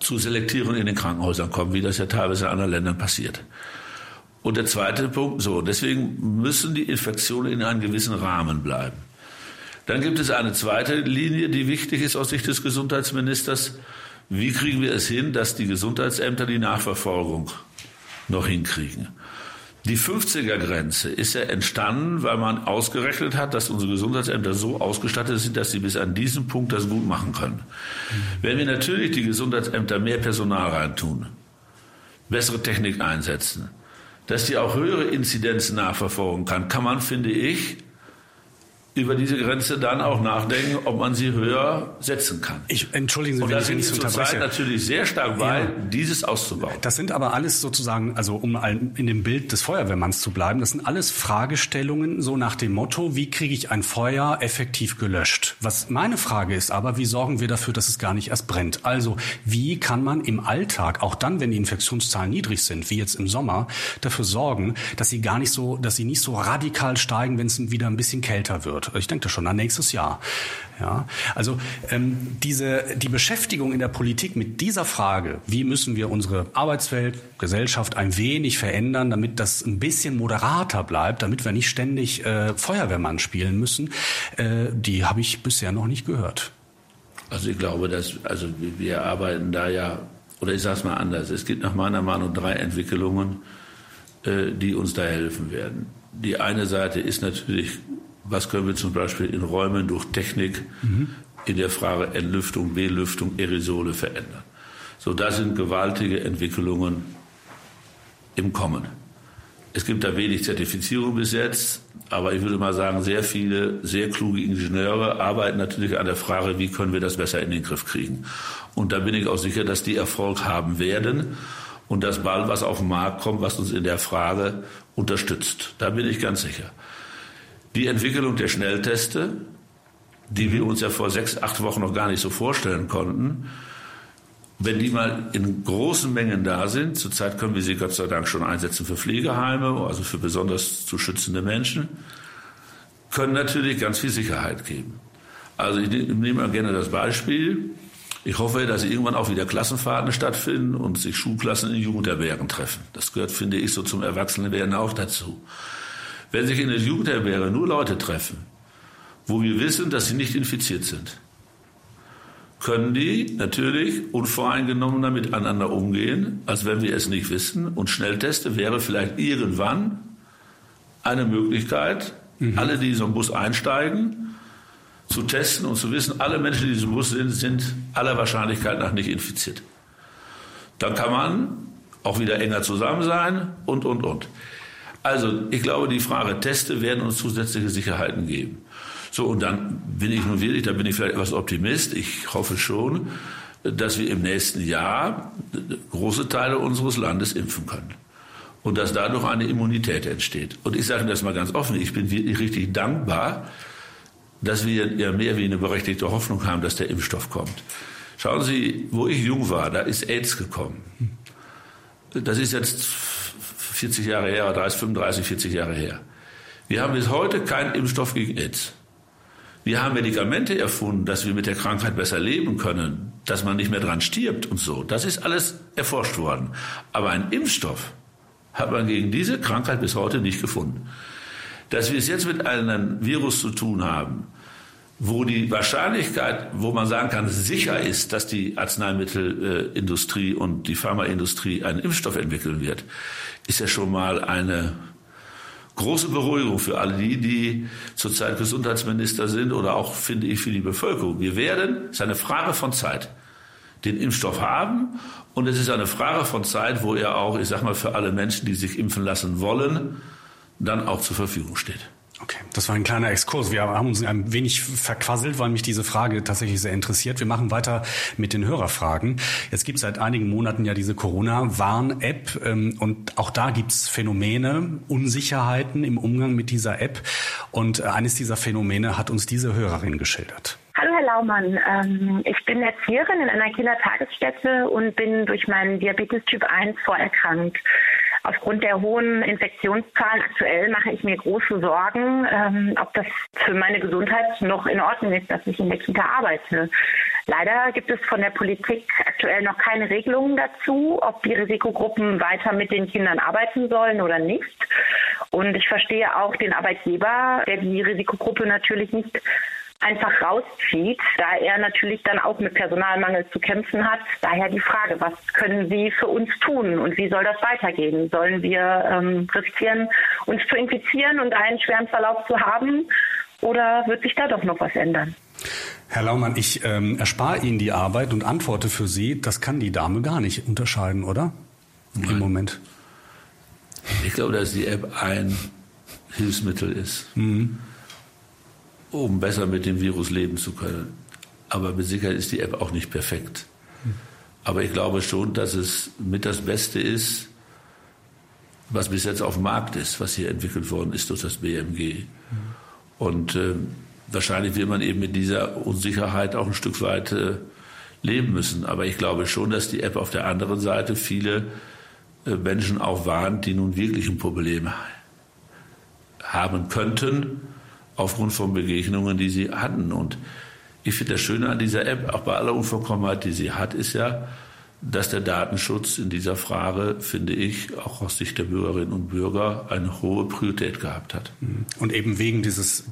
zu Selektierung in den Krankenhäusern kommen, wie das ja teilweise in anderen Ländern passiert. Und der zweite Punkt, so, deswegen müssen die Infektionen in einem gewissen Rahmen bleiben. Dann gibt es eine zweite Linie, die wichtig ist aus Sicht des Gesundheitsministers. Wie kriegen wir es hin, dass die Gesundheitsämter die Nachverfolgung noch hinkriegen? Die 50er-Grenze ist ja entstanden, weil man ausgerechnet hat, dass unsere Gesundheitsämter so ausgestattet sind, dass sie bis an diesem Punkt das gut machen können. Wenn wir natürlich die Gesundheitsämter mehr Personal reintun, bessere Technik einsetzen, dass die auch höhere Inzidenzen nachverfolgen kann, kann man, finde ich, über diese Grenze dann auch nachdenken, ob man sie höher setzen kann. Ich entschuldigen Sie, und wenn ich nicht zurzeit natürlich sehr stark bei, ja. dieses auszubauen. Das sind aber alles sozusagen, also um in dem Bild des Feuerwehrmanns zu bleiben, das sind alles Fragestellungen so nach dem Motto, wie kriege ich ein Feuer effektiv gelöscht? Was meine Frage ist aber, wie sorgen wir dafür, dass es gar nicht erst brennt? Also, wie kann man im Alltag, auch dann, wenn die Infektionszahlen niedrig sind, wie jetzt im Sommer, dafür sorgen, dass sie gar nicht so, dass sie nicht so radikal steigen, wenn es wieder ein bisschen kälter wird? Ich denke schon an nächstes Jahr. Ja, also ähm, diese die Beschäftigung in der Politik mit dieser Frage, wie müssen wir unsere Arbeitswelt, Gesellschaft ein wenig verändern, damit das ein bisschen moderater bleibt, damit wir nicht ständig äh, Feuerwehrmann spielen müssen, äh, die habe ich bisher noch nicht gehört. Also ich glaube, dass also wir arbeiten da ja oder ich sage es mal anders. Es gibt nach meiner Meinung drei Entwicklungen, äh, die uns da helfen werden. Die eine Seite ist natürlich was können wir zum Beispiel in Räumen durch Technik mhm. in der Frage Entlüftung, Belüftung, Aerosole verändern. So, da sind gewaltige Entwicklungen im Kommen. Es gibt da wenig Zertifizierung bis jetzt, aber ich würde mal sagen, sehr viele sehr kluge Ingenieure arbeiten natürlich an der Frage, wie können wir das besser in den Griff kriegen. Und da bin ich auch sicher, dass die Erfolg haben werden und dass bald was auf den Markt kommt, was uns in der Frage unterstützt. Da bin ich ganz sicher. Die Entwicklung der Schnellteste, die wir uns ja vor sechs, acht Wochen noch gar nicht so vorstellen konnten, wenn die mal in großen Mengen da sind, zurzeit können wir sie Gott sei Dank schon einsetzen für Pflegeheime, also für besonders zu schützende Menschen, können natürlich ganz viel Sicherheit geben. Also ich nehme mal gerne das Beispiel. Ich hoffe, dass irgendwann auch wieder Klassenfahrten stattfinden und sich Schulklassen in Jugendherbergen treffen. Das gehört, finde ich, so zum Erwachsenenwerden auch dazu. Wenn sich in der Jugendherberge nur Leute treffen, wo wir wissen, dass sie nicht infiziert sind, können die natürlich unvoreingenommener miteinander umgehen, als wenn wir es nicht wissen. Und Schnellteste wäre vielleicht irgendwann eine Möglichkeit, mhm. alle, die in so einen Bus einsteigen, zu testen und zu wissen, alle Menschen, die in diesem Bus sind, sind aller Wahrscheinlichkeit nach nicht infiziert. Dann kann man auch wieder enger zusammen sein und, und, und. Also ich glaube, die Frage Teste werden uns zusätzliche Sicherheiten geben. So, und dann bin ich nun wirklich, da bin ich vielleicht etwas Optimist. Ich hoffe schon, dass wir im nächsten Jahr große Teile unseres Landes impfen können. Und dass dadurch eine Immunität entsteht. Und ich sage das mal ganz offen, ich bin wirklich richtig dankbar, dass wir ja mehr wie eine berechtigte Hoffnung haben, dass der Impfstoff kommt. Schauen Sie, wo ich jung war, da ist AIDS gekommen. Das ist jetzt 40 Jahre her, 30, 35, 40 Jahre her. Wir haben bis heute keinen Impfstoff gegen AIDS. Wir haben Medikamente erfunden, dass wir mit der Krankheit besser leben können, dass man nicht mehr dran stirbt und so. Das ist alles erforscht worden. Aber einen Impfstoff hat man gegen diese Krankheit bis heute nicht gefunden. Dass wir es jetzt mit einem Virus zu tun haben, wo die Wahrscheinlichkeit, wo man sagen kann, sicher ist, dass die Arzneimittelindustrie und die Pharmaindustrie einen Impfstoff entwickeln wird, ist ja schon mal eine große Beruhigung für alle die, die zurzeit Gesundheitsminister sind oder auch, finde ich, für die Bevölkerung. Wir werden, es ist eine Frage von Zeit, den Impfstoff haben und es ist eine Frage von Zeit, wo er auch, ich sag mal, für alle Menschen, die sich impfen lassen wollen, dann auch zur Verfügung steht. Okay, das war ein kleiner Exkurs. Wir haben uns ein wenig verquasselt, weil mich diese Frage tatsächlich sehr interessiert. Wir machen weiter mit den Hörerfragen. Jetzt gibt es seit einigen Monaten ja diese Corona-Warn-App ähm, und auch da gibt es Phänomene, Unsicherheiten im Umgang mit dieser App. Und äh, eines dieser Phänomene hat uns diese Hörerin geschildert. Hallo Herr Laumann, ähm, ich bin Erzieherin in einer Kindertagesstätte und bin durch meinen Diabetes Typ 1 vorerkrankt. Aufgrund der hohen Infektionszahlen aktuell mache ich mir große Sorgen, ähm, ob das für meine Gesundheit noch in Ordnung ist, dass ich in der Kita arbeite. Leider gibt es von der Politik aktuell noch keine Regelungen dazu, ob die Risikogruppen weiter mit den Kindern arbeiten sollen oder nicht. Und ich verstehe auch den Arbeitgeber, der die Risikogruppe natürlich nicht einfach rauszieht, da er natürlich dann auch mit Personalmangel zu kämpfen hat. Daher die Frage, was können Sie für uns tun und wie soll das weitergehen? Sollen wir ähm, riskieren, uns zu infizieren und einen schweren Verlauf zu haben oder wird sich da doch noch was ändern? Herr Laumann, ich ähm, erspare Ihnen die Arbeit und antworte für Sie, das kann die Dame gar nicht unterscheiden, oder? Nein. Im Moment. Ich glaube, dass die App ein Hilfsmittel ist. Mhm um besser mit dem Virus leben zu können. Aber mit Sicherheit ist die App auch nicht perfekt. Aber ich glaube schon, dass es mit das Beste ist, was bis jetzt auf dem Markt ist, was hier entwickelt worden ist durch das BMG. Und äh, wahrscheinlich will man eben mit dieser Unsicherheit auch ein Stück weit äh, leben müssen. Aber ich glaube schon, dass die App auf der anderen Seite viele äh, Menschen auch warnt, die nun wirklich ein Problem haben könnten aufgrund von Begegnungen, die sie hatten. Und ich finde das Schöne an dieser App, auch bei aller Unvollkommenheit, die sie hat, ist ja, dass der Datenschutz in dieser Frage, finde ich, auch aus Sicht der Bürgerinnen und Bürger eine hohe Priorität gehabt hat. Mhm. Und eben wegen dieses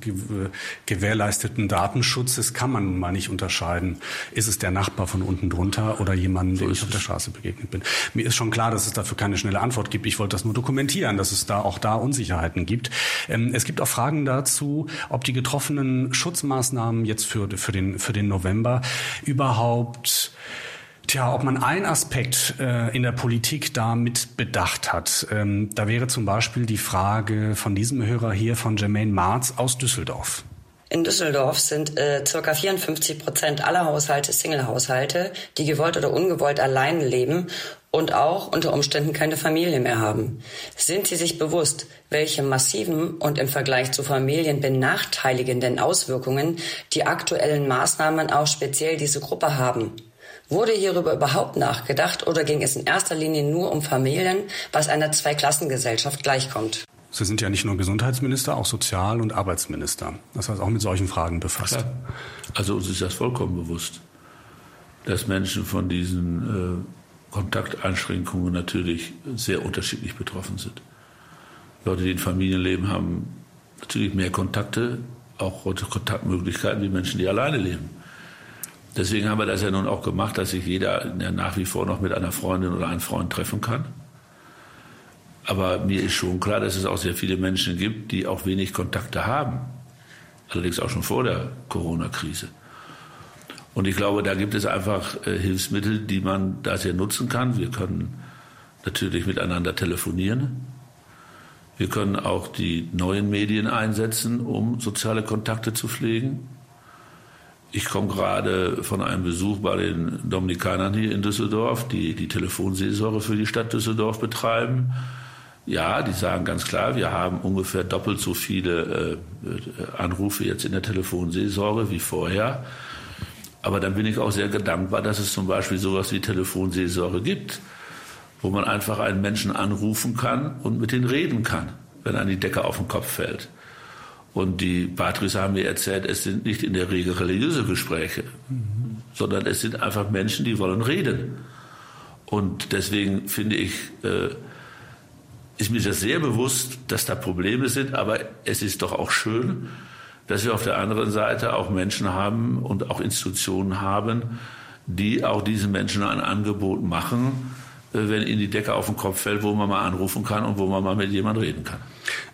gewährleisteten Datenschutzes kann man mal nicht unterscheiden, ist es der Nachbar von unten drunter oder jemand, so dem ich auf der Straße begegnet bin. Mir ist schon klar, dass es dafür keine schnelle Antwort gibt. Ich wollte das nur dokumentieren, dass es da auch da Unsicherheiten gibt. Ähm, es gibt auch Fragen dazu, ob die getroffenen Schutzmaßnahmen jetzt für, für, den, für den November überhaupt Tja, ob man einen Aspekt äh, in der Politik da mit bedacht hat. Ähm, da wäre zum Beispiel die Frage von diesem Hörer hier von Jermaine Marz aus Düsseldorf. In Düsseldorf sind äh, ca. 54 Prozent aller Haushalte Single-Haushalte, die gewollt oder ungewollt allein leben und auch unter Umständen keine Familie mehr haben. Sind Sie sich bewusst, welche massiven und im Vergleich zu Familien benachteiligenden Auswirkungen die aktuellen Maßnahmen auch speziell diese Gruppe haben? Wurde hierüber überhaupt nachgedacht oder ging es in erster Linie nur um Familien, was einer Zweiklassengesellschaft gleichkommt? Sie sind ja nicht nur Gesundheitsminister, auch Sozial- und Arbeitsminister. Das heißt auch mit solchen Fragen befasst. Ja. Also uns ist das vollkommen bewusst, dass Menschen von diesen äh, Kontakteinschränkungen natürlich sehr unterschiedlich betroffen sind. Leute, die in Familien leben, haben natürlich mehr Kontakte, auch Kontaktmöglichkeiten wie Menschen, die alleine leben. Deswegen haben wir das ja nun auch gemacht, dass sich jeder nach wie vor noch mit einer Freundin oder einem Freund treffen kann. Aber mir ist schon klar, dass es auch sehr viele Menschen gibt, die auch wenig Kontakte haben. Allerdings auch schon vor der Corona-Krise. Und ich glaube, da gibt es einfach äh, Hilfsmittel, die man da sehr nutzen kann. Wir können natürlich miteinander telefonieren. Wir können auch die neuen Medien einsetzen, um soziale Kontakte zu pflegen. Ich komme gerade von einem Besuch bei den Dominikanern hier in Düsseldorf, die die Telefonseelsorge für die Stadt Düsseldorf betreiben. Ja, die sagen ganz klar, wir haben ungefähr doppelt so viele äh, Anrufe jetzt in der Telefonseelsorge wie vorher. Aber dann bin ich auch sehr dankbar, dass es zum Beispiel sowas wie Telefonseelsorge gibt, wo man einfach einen Menschen anrufen kann und mit denen reden kann, wenn einem die Decke auf den Kopf fällt. Und die Patrice haben mir erzählt, es sind nicht in der Regel religiöse Gespräche, mhm. sondern es sind einfach Menschen, die wollen reden. Und deswegen finde ich, äh, ist mir das sehr bewusst, dass da Probleme sind, aber es ist doch auch schön, dass wir auf der anderen Seite auch Menschen haben und auch Institutionen haben, die auch diesen Menschen ein Angebot machen, wenn ihnen die Decke auf den Kopf fällt, wo man mal anrufen kann und wo man mal mit jemandem reden kann.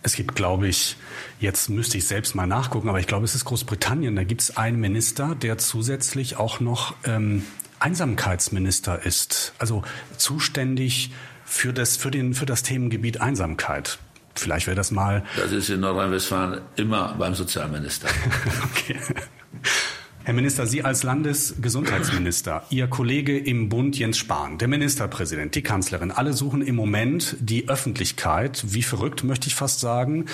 Es gibt, glaube ich, jetzt müsste ich selbst mal nachgucken, aber ich glaube, es ist Großbritannien. Da gibt es einen Minister, der zusätzlich auch noch ähm, Einsamkeitsminister ist, also zuständig für das, für den, für das Themengebiet Einsamkeit. Vielleicht wäre das mal. Das ist in Nordrhein-Westfalen immer beim Sozialminister. okay. Herr Minister, Sie als Landesgesundheitsminister, Ihr Kollege im Bund Jens Spahn, der Ministerpräsident, die Kanzlerin, alle suchen im Moment die Öffentlichkeit, wie verrückt möchte ich fast sagen,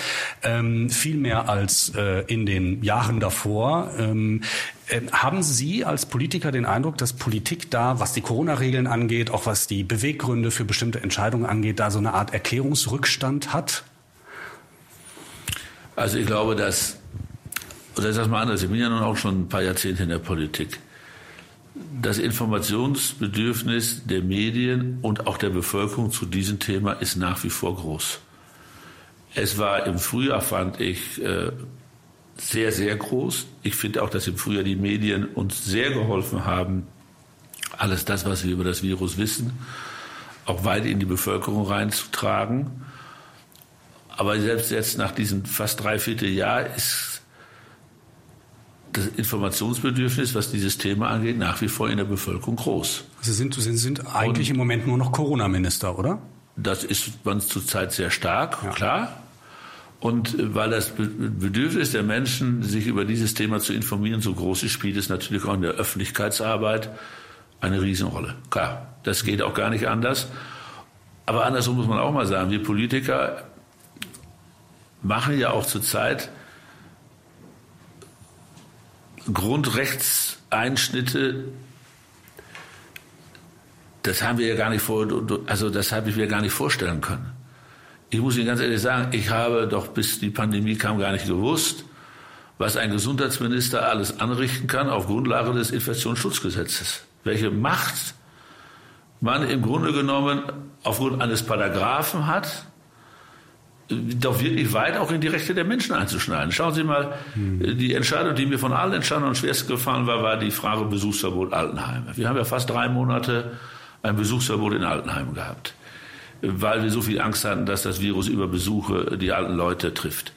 ähm, viel mehr als äh, in den Jahren davor. Ähm, äh, haben Sie als Politiker den Eindruck, dass Politik da, was die Corona-Regeln angeht, auch was die Beweggründe für bestimmte Entscheidungen angeht, da so eine Art Erklärungsrückstand hat? Also ich glaube, dass oder ich sage mal anders, ich bin ja nun auch schon ein paar Jahrzehnte in der Politik. Das Informationsbedürfnis der Medien und auch der Bevölkerung zu diesem Thema ist nach wie vor groß. Es war im Frühjahr, fand ich, äh, sehr, sehr groß. Ich finde auch, dass im Frühjahr die Medien uns sehr geholfen haben, alles das, was wir über das Virus wissen, auch weit in die Bevölkerung reinzutragen. Aber selbst jetzt nach diesem fast dreiviertel Jahr ist das Informationsbedürfnis, was dieses Thema angeht, nach wie vor in der Bevölkerung groß. Sie sind, Sie sind eigentlich Und im Moment nur noch Corona-Minister, oder? Das ist man zurzeit sehr stark, ja. klar. Und äh, weil das Bedürfnis der Menschen, sich über dieses Thema zu informieren, so groß ist, spielt es natürlich auch in der Öffentlichkeitsarbeit eine Riesenrolle. Klar, das geht auch gar nicht anders. Aber andersrum muss man auch mal sagen, wir Politiker machen ja auch zurzeit Grundrechtseinschnitte, das haben wir ja gar nicht vor, also das habe ich mir gar nicht vorstellen können. Ich muss Ihnen ganz ehrlich sagen, ich habe doch bis die Pandemie kam gar nicht gewusst, was ein Gesundheitsminister alles anrichten kann auf Grundlage des Infektionsschutzgesetzes. Welche Macht man im Grunde genommen aufgrund eines Paragraphen hat, doch wirklich weit auch in die Rechte der Menschen einzuschneiden. Schauen Sie mal, hm. die Entscheidung, die mir von allen Entscheidungen am schwersten gefallen war, war die Frage Besuchsverbot Altenheime. Wir haben ja fast drei Monate ein Besuchsverbot in Altenheimen gehabt, weil wir so viel Angst hatten, dass das Virus über Besuche die alten Leute trifft.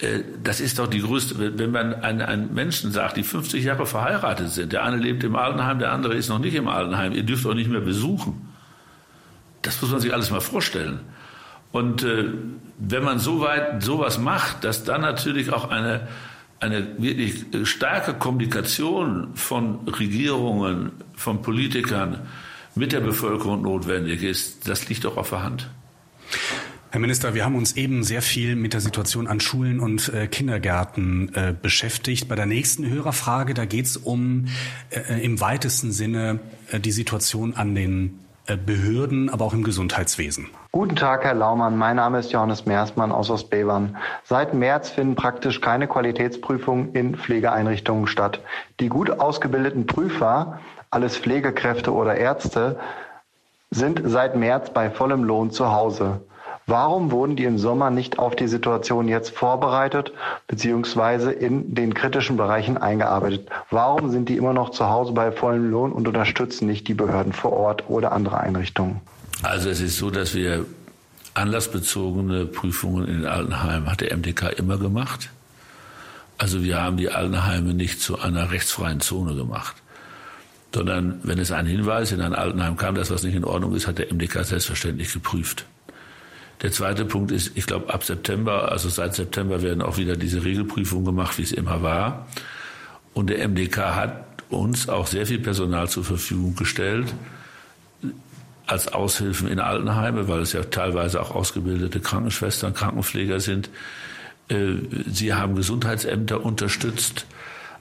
Äh, das ist doch die größte, wenn man einen, Menschen sagt, die 50 Jahre verheiratet sind, der eine lebt im Altenheim, der andere ist noch nicht im Altenheim, ihr dürft auch nicht mehr besuchen. Das muss man sich alles mal vorstellen. Und äh, wenn man so weit sowas macht, dass dann natürlich auch eine, eine wirklich starke Kommunikation von Regierungen, von Politikern mit der Bevölkerung notwendig ist, das liegt doch auf der Hand. Herr Minister, wir haben uns eben sehr viel mit der Situation an Schulen und äh, Kindergärten äh, beschäftigt. Bei der nächsten Hörerfrage, da geht es um äh, im weitesten Sinne äh, die Situation an den äh, Behörden, aber auch im Gesundheitswesen. Guten Tag, Herr Laumann. Mein Name ist Johannes Meersmann aus Ostbevern. Seit März finden praktisch keine Qualitätsprüfungen in Pflegeeinrichtungen statt. Die gut ausgebildeten Prüfer, alles Pflegekräfte oder Ärzte, sind seit März bei vollem Lohn zu Hause. Warum wurden die im Sommer nicht auf die Situation jetzt vorbereitet bzw. in den kritischen Bereichen eingearbeitet? Warum sind die immer noch zu Hause bei vollem Lohn und unterstützen nicht die Behörden vor Ort oder andere Einrichtungen? Also es ist so, dass wir anlassbezogene Prüfungen in den Altenheimen hat der MDK immer gemacht. Also wir haben die Altenheime nicht zu einer rechtsfreien Zone gemacht sondern wenn es einen Hinweis in ein Altenheim kam, dass was nicht in Ordnung ist, hat der MDK selbstverständlich geprüft. Der zweite Punkt ist, ich glaube, ab September, also seit September werden auch wieder diese Regelprüfungen gemacht, wie es immer war. Und der MDK hat uns auch sehr viel Personal zur Verfügung gestellt als Aushilfen in Altenheime, weil es ja teilweise auch ausgebildete Krankenschwestern, Krankenpfleger sind. Äh, sie haben Gesundheitsämter unterstützt.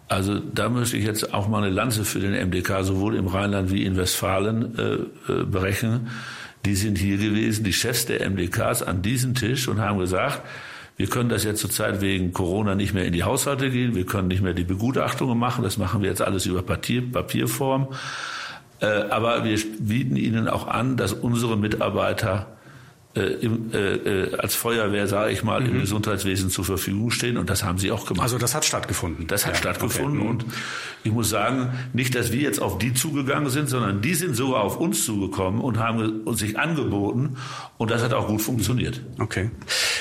Also da möchte ich jetzt auch mal eine Lanze für den MDK sowohl im Rheinland wie in Westfalen äh, äh berechnen die sind hier gewesen, die Chefs der MDKs an diesem Tisch und haben gesagt, wir können das jetzt zurzeit wegen Corona nicht mehr in die Haushalte gehen, wir können nicht mehr die Begutachtungen machen, das machen wir jetzt alles über Papier, Papierform. Äh, aber wir bieten Ihnen auch an, dass unsere Mitarbeiter im, äh, äh, als Feuerwehr, sage ich mal, mhm. im Gesundheitswesen zur Verfügung stehen. Und das haben sie auch gemacht. Also das hat stattgefunden. Das hat ja, stattgefunden. Okay. Und ich muss sagen, nicht, dass wir jetzt auf die zugegangen sind, sondern die sind sogar auf uns zugekommen und haben uns sich angeboten. Und das hat auch gut funktioniert. Okay.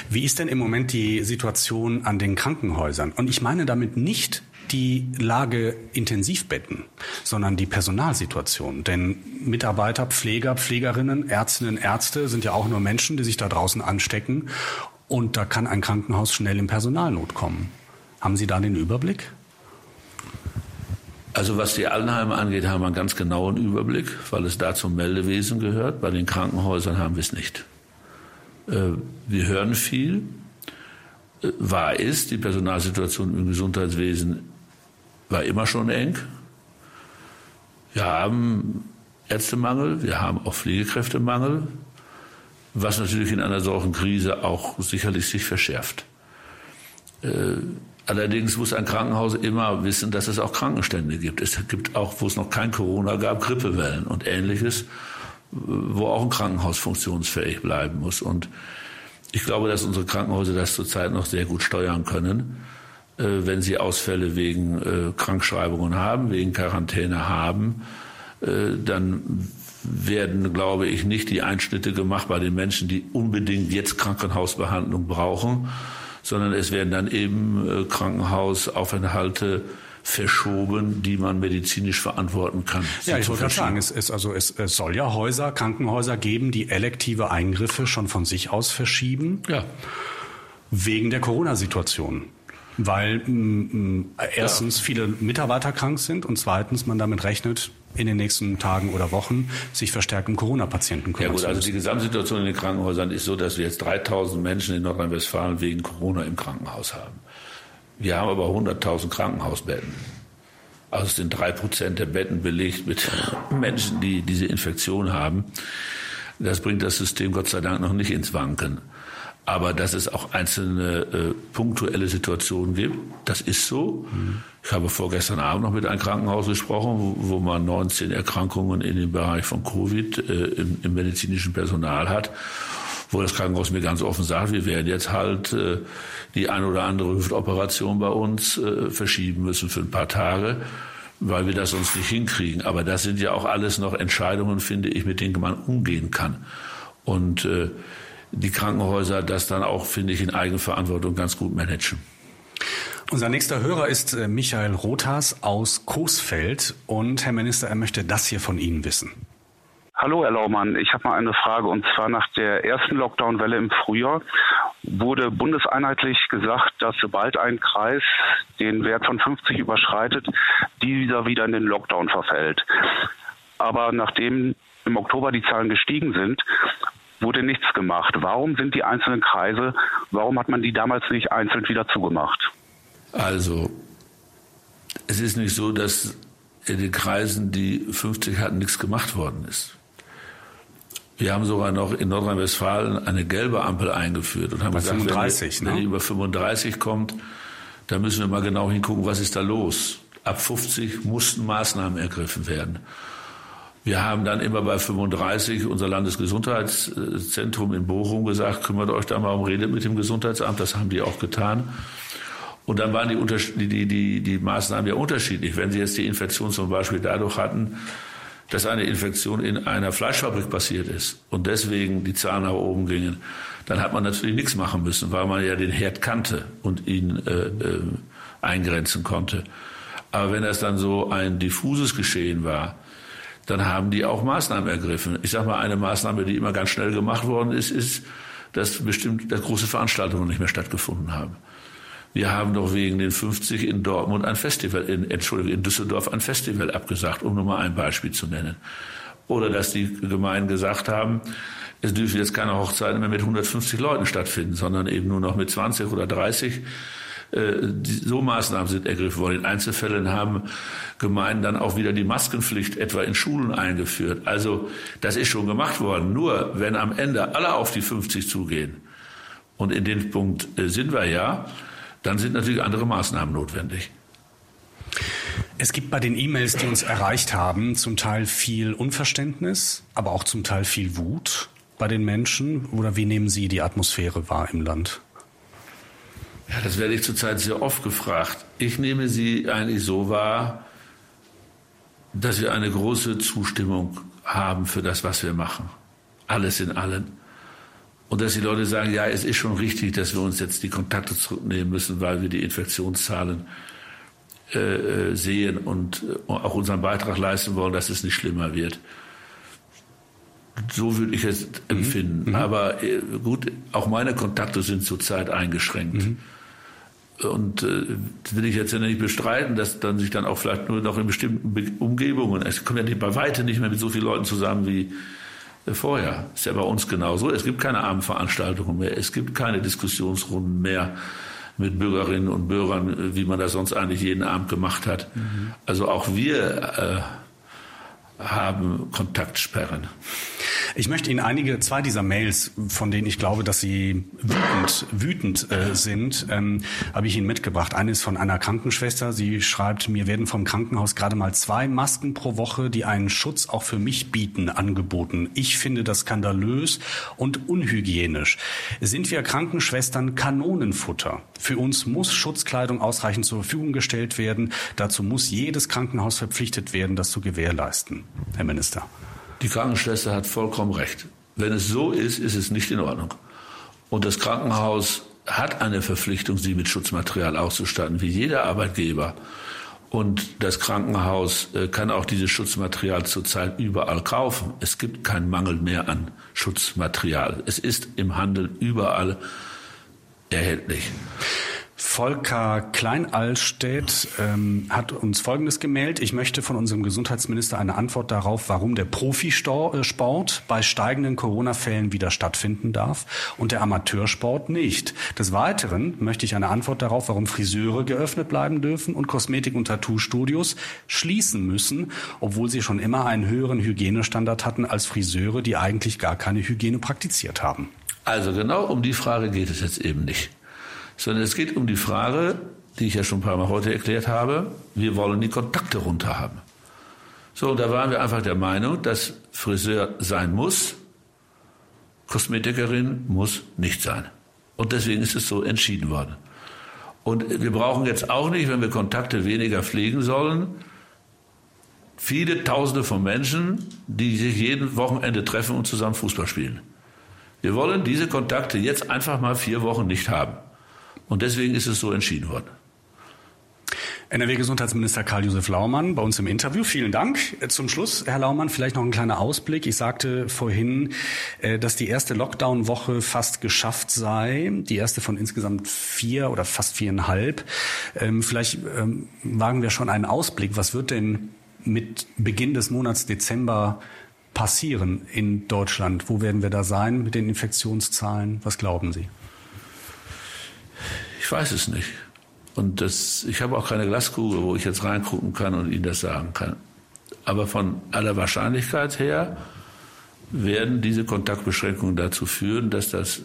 Wie ist denn im Moment die Situation an den Krankenhäusern? Und ich meine damit nicht die Lage Intensivbetten, sondern die Personalsituation. Denn Mitarbeiter, Pfleger, Pflegerinnen, Ärztinnen, Ärzte sind ja auch nur Menschen, die sich da draußen anstecken. Und da kann ein Krankenhaus schnell in Personalnot kommen. Haben Sie da den Überblick? Also was die Altenheime angeht, haben wir einen ganz genauen Überblick, weil es da zum Meldewesen gehört. Bei den Krankenhäusern haben wir es nicht. Äh, wir hören viel. Äh, wahr ist, die Personalsituation im Gesundheitswesen war immer schon eng. Wir haben Ärztemangel, wir haben auch Pflegekräftemangel, was natürlich in einer solchen Krise auch sicherlich sich verschärft. Äh, allerdings muss ein Krankenhaus immer wissen, dass es auch Krankenstände gibt. Es gibt auch, wo es noch kein Corona gab, Grippewellen und ähnliches, wo auch ein Krankenhaus funktionsfähig bleiben muss. Und ich glaube, dass unsere Krankenhäuser das zurzeit noch sehr gut steuern können. Äh, wenn sie Ausfälle wegen äh, Krankschreibungen haben, wegen Quarantäne haben, äh, dann werden, glaube ich, nicht die Einschnitte gemacht bei den Menschen, die unbedingt jetzt Krankenhausbehandlung brauchen, sondern es werden dann eben Krankenhausaufenthalte verschoben, die man medizinisch verantworten kann. Ja, ich wollte gerade sagen, es, es, also es, es soll ja Häuser, Krankenhäuser geben, die elektive Eingriffe schon von sich aus verschieben. Ja. Wegen der Corona-Situation weil mm, mm, erstens ja. viele Mitarbeiter krank sind und zweitens man damit rechnet, in den nächsten Tagen oder Wochen sich verstärkt um Corona-Patienten kümmern Ja gut, also die Gesamtsituation in den Krankenhäusern ist so, dass wir jetzt 3000 Menschen in Nordrhein-Westfalen wegen Corona im Krankenhaus haben. Wir haben aber 100.000 Krankenhausbetten. Also es sind drei Prozent der Betten belegt mit Menschen, die diese Infektion haben. Das bringt das System Gott sei Dank noch nicht ins Wanken. Aber dass es auch einzelne äh, punktuelle Situationen gibt, das ist so. Mhm. Ich habe vorgestern Abend noch mit einem Krankenhaus gesprochen, wo, wo man 19 Erkrankungen in dem Bereich von Covid äh, im, im, medizinischen Personal hat, wo das Krankenhaus mir ganz offen sagt, wir werden jetzt halt äh, die ein oder andere Hüftoperation bei uns äh, verschieben müssen für ein paar Tage weil wir das sonst nicht hinkriegen. Aber das sind ja auch alles noch Entscheidungen, finde ich, mit denen man umgehen kann. Und äh, die Krankenhäuser das dann auch, finde ich, in Eigenverantwortung ganz gut managen. Unser nächster Hörer ist äh, Michael Rothas aus Coesfeld. Und Herr Minister, er möchte das hier von Ihnen wissen. Hallo, Herr Laumann. Ich habe mal eine Frage. Und zwar nach der ersten Lockdown-Welle im Frühjahr wurde bundeseinheitlich gesagt, dass sobald ein Kreis den Wert von 50 überschreitet, dieser wieder in den Lockdown verfällt. Aber nachdem im Oktober die Zahlen gestiegen sind, wurde nichts gemacht. Warum sind die einzelnen Kreise, warum hat man die damals nicht einzeln wieder zugemacht? Also, es ist nicht so, dass in den Kreisen, die 50 hatten, nichts gemacht worden ist. Wir haben sogar noch in Nordrhein-Westfalen eine gelbe Ampel eingeführt und haben Bei gesagt, 35, wenn, ne? wenn die über 35 kommt, dann müssen wir mal genau hingucken, was ist da los. Ab 50 mussten Maßnahmen ergriffen werden. Wir haben dann immer bei 35 unser Landesgesundheitszentrum in Bochum gesagt, kümmert euch da mal um, redet mit dem Gesundheitsamt. Das haben die auch getan. Und dann waren die, die, die, die Maßnahmen ja unterschiedlich. Wenn Sie jetzt die Infektion zum Beispiel dadurch hatten, dass eine Infektion in einer Fleischfabrik passiert ist und deswegen die Zahlen nach oben gingen, dann hat man natürlich nichts machen müssen, weil man ja den Herd kannte und ihn äh, äh, eingrenzen konnte. Aber wenn das dann so ein diffuses Geschehen war, dann haben die auch Maßnahmen ergriffen. Ich sage mal, eine Maßnahme, die immer ganz schnell gemacht worden ist, ist, dass bestimmt dass große Veranstaltungen nicht mehr stattgefunden haben. Wir haben doch wegen den 50 in Dortmund ein Festival, in, Entschuldigung, in Düsseldorf ein Festival abgesagt, um nur mal ein Beispiel zu nennen. Oder dass die Gemeinden gesagt haben, es dürfen jetzt keine Hochzeiten mehr mit 150 Leuten stattfinden, sondern eben nur noch mit 20 oder 30. Äh, so Maßnahmen sind ergriffen worden. In Einzelfällen haben Gemeinden dann auch wieder die Maskenpflicht etwa in Schulen eingeführt. Also das ist schon gemacht worden. Nur wenn am Ende alle auf die 50 zugehen, und in dem Punkt äh, sind wir ja, dann sind natürlich andere Maßnahmen notwendig. Es gibt bei den E-Mails, die uns erreicht haben, zum Teil viel Unverständnis, aber auch zum Teil viel Wut bei den Menschen. Oder wie nehmen Sie die Atmosphäre wahr im Land? Ja, das werde ich zurzeit sehr oft gefragt. Ich nehme sie eigentlich so wahr, dass wir eine große Zustimmung haben für das, was wir machen. Alles in allem. Und dass die Leute sagen, ja, es ist schon richtig, dass wir uns jetzt die Kontakte zurücknehmen müssen, weil wir die Infektionszahlen äh, äh sehen und äh, auch unseren Beitrag leisten wollen, dass es nicht schlimmer wird. So würde ich es empfinden. Mhm. Aber äh, gut, auch meine Kontakte sind zurzeit eingeschränkt. Mhm. Und äh, das will ich jetzt ja nicht bestreiten, dass dann sich dann auch vielleicht nur noch in bestimmten Be Umgebungen, es kommt ja nicht bei weitem nicht mehr mit so vielen Leuten zusammen wie äh, vorher. Ist ja bei uns genauso. Es gibt keine Abendveranstaltungen mehr, es gibt keine Diskussionsrunden mehr mit Bürgerinnen und Bürgern, äh, wie man das sonst eigentlich jeden Abend gemacht hat. Mhm. Also auch wir äh, haben Kontaktsperren. Ich möchte Ihnen einige, zwei dieser Mails, von denen ich glaube, dass sie wütend, wütend äh, sind, ähm, habe ich Ihnen mitgebracht. Eine ist von einer Krankenschwester. Sie schreibt, mir werden vom Krankenhaus gerade mal zwei Masken pro Woche, die einen Schutz auch für mich bieten, angeboten. Ich finde das skandalös und unhygienisch. Sind wir Krankenschwestern Kanonenfutter? Für uns muss Schutzkleidung ausreichend zur Verfügung gestellt werden. Dazu muss jedes Krankenhaus verpflichtet werden, das zu gewährleisten. Herr Minister. Die Krankenschwester hat vollkommen recht. Wenn es so ist, ist es nicht in Ordnung. Und das Krankenhaus hat eine Verpflichtung, sie mit Schutzmaterial auszustatten, wie jeder Arbeitgeber. Und das Krankenhaus äh, kann auch dieses Schutzmaterial zurzeit überall kaufen. Es gibt keinen Mangel mehr an Schutzmaterial. Es ist im Handel überall erhältlich. Volker Kleinallstedt ähm, hat uns Folgendes gemeldet. Ich möchte von unserem Gesundheitsminister eine Antwort darauf, warum der Profisport bei steigenden Corona-Fällen wieder stattfinden darf und der Amateursport nicht. Des Weiteren möchte ich eine Antwort darauf, warum Friseure geöffnet bleiben dürfen und Kosmetik- und Tattoo-Studios schließen müssen, obwohl sie schon immer einen höheren Hygienestandard hatten als Friseure, die eigentlich gar keine Hygiene praktiziert haben. Also genau um die Frage geht es jetzt eben nicht sondern es geht um die Frage, die ich ja schon ein paar Mal heute erklärt habe, wir wollen die Kontakte runter haben. So, und da waren wir einfach der Meinung, dass Friseur sein muss, Kosmetikerin muss nicht sein. Und deswegen ist es so entschieden worden. Und wir brauchen jetzt auch nicht, wenn wir Kontakte weniger pflegen sollen, viele Tausende von Menschen, die sich jeden Wochenende treffen und zusammen Fußball spielen. Wir wollen diese Kontakte jetzt einfach mal vier Wochen nicht haben. Und deswegen ist es so entschieden worden. NRW-Gesundheitsminister Karl-Josef Laumann bei uns im Interview. Vielen Dank. Zum Schluss, Herr Laumann, vielleicht noch ein kleiner Ausblick. Ich sagte vorhin, äh, dass die erste Lockdown-Woche fast geschafft sei. Die erste von insgesamt vier oder fast viereinhalb. Ähm, vielleicht ähm, wagen wir schon einen Ausblick. Was wird denn mit Beginn des Monats Dezember passieren in Deutschland? Wo werden wir da sein mit den Infektionszahlen? Was glauben Sie? Ich weiß es nicht. Und das, ich habe auch keine Glaskugel, wo ich jetzt reingucken kann und Ihnen das sagen kann. Aber von aller Wahrscheinlichkeit her werden diese Kontaktbeschränkungen dazu führen, dass das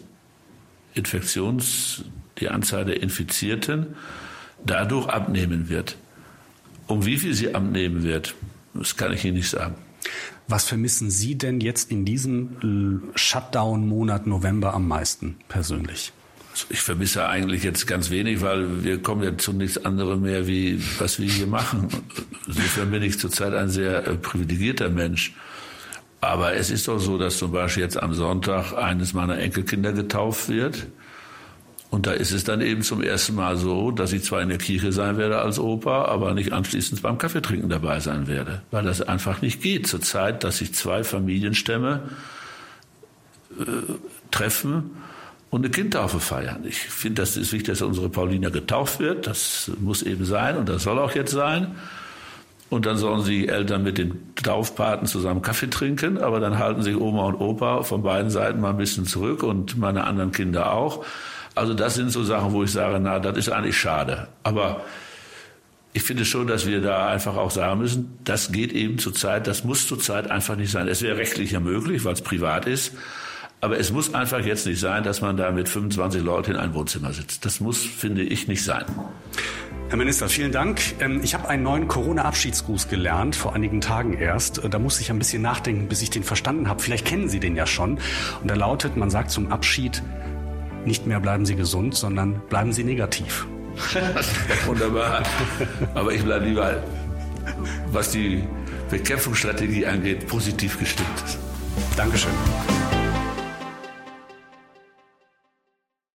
Infektions, die Anzahl der Infizierten dadurch abnehmen wird. Um wie viel sie abnehmen wird, das kann ich Ihnen nicht sagen. Was vermissen Sie denn jetzt in diesem Shutdown-Monat November am meisten persönlich? Ich vermisse eigentlich jetzt ganz wenig, weil wir kommen ja zu nichts anderem mehr, wie was wir hier machen. Insofern bin ich zurzeit ein sehr äh, privilegierter Mensch. Aber es ist doch so, dass zum Beispiel jetzt am Sonntag eines meiner Enkelkinder getauft wird. Und da ist es dann eben zum ersten Mal so, dass ich zwar in der Kirche sein werde als Opa, aber nicht anschließend beim Kaffeetrinken dabei sein werde. Weil das einfach nicht geht zur Zeit, dass sich zwei Familienstämme äh, treffen und eine Kindtaufe feiern. Ich finde, das ist wichtig, dass unsere Paulina getauft wird. Das muss eben sein und das soll auch jetzt sein. Und dann sollen die Eltern mit den Taufpaten zusammen Kaffee trinken, aber dann halten sich Oma und Opa von beiden Seiten mal ein bisschen zurück und meine anderen Kinder auch. Also das sind so Sachen, wo ich sage, na, das ist eigentlich schade. Aber ich finde schon, dass wir da einfach auch sagen müssen, das geht eben zurzeit, das muss zurzeit einfach nicht sein. Es wäre rechtlich ja möglich, weil es privat ist. Aber es muss einfach jetzt nicht sein, dass man da mit 25 Leuten in ein Wohnzimmer sitzt. Das muss, finde ich, nicht sein. Herr Minister, vielen Dank. Ähm, ich habe einen neuen Corona-Abschiedsgruß gelernt, vor einigen Tagen erst. Äh, da musste ich ein bisschen nachdenken, bis ich den verstanden habe. Vielleicht kennen Sie den ja schon. Und er lautet, man sagt zum Abschied, nicht mehr bleiben Sie gesund, sondern bleiben Sie negativ. Wunderbar. Aber ich bleibe lieber, was die Bekämpfungsstrategie angeht, positiv gestimmt. Dankeschön.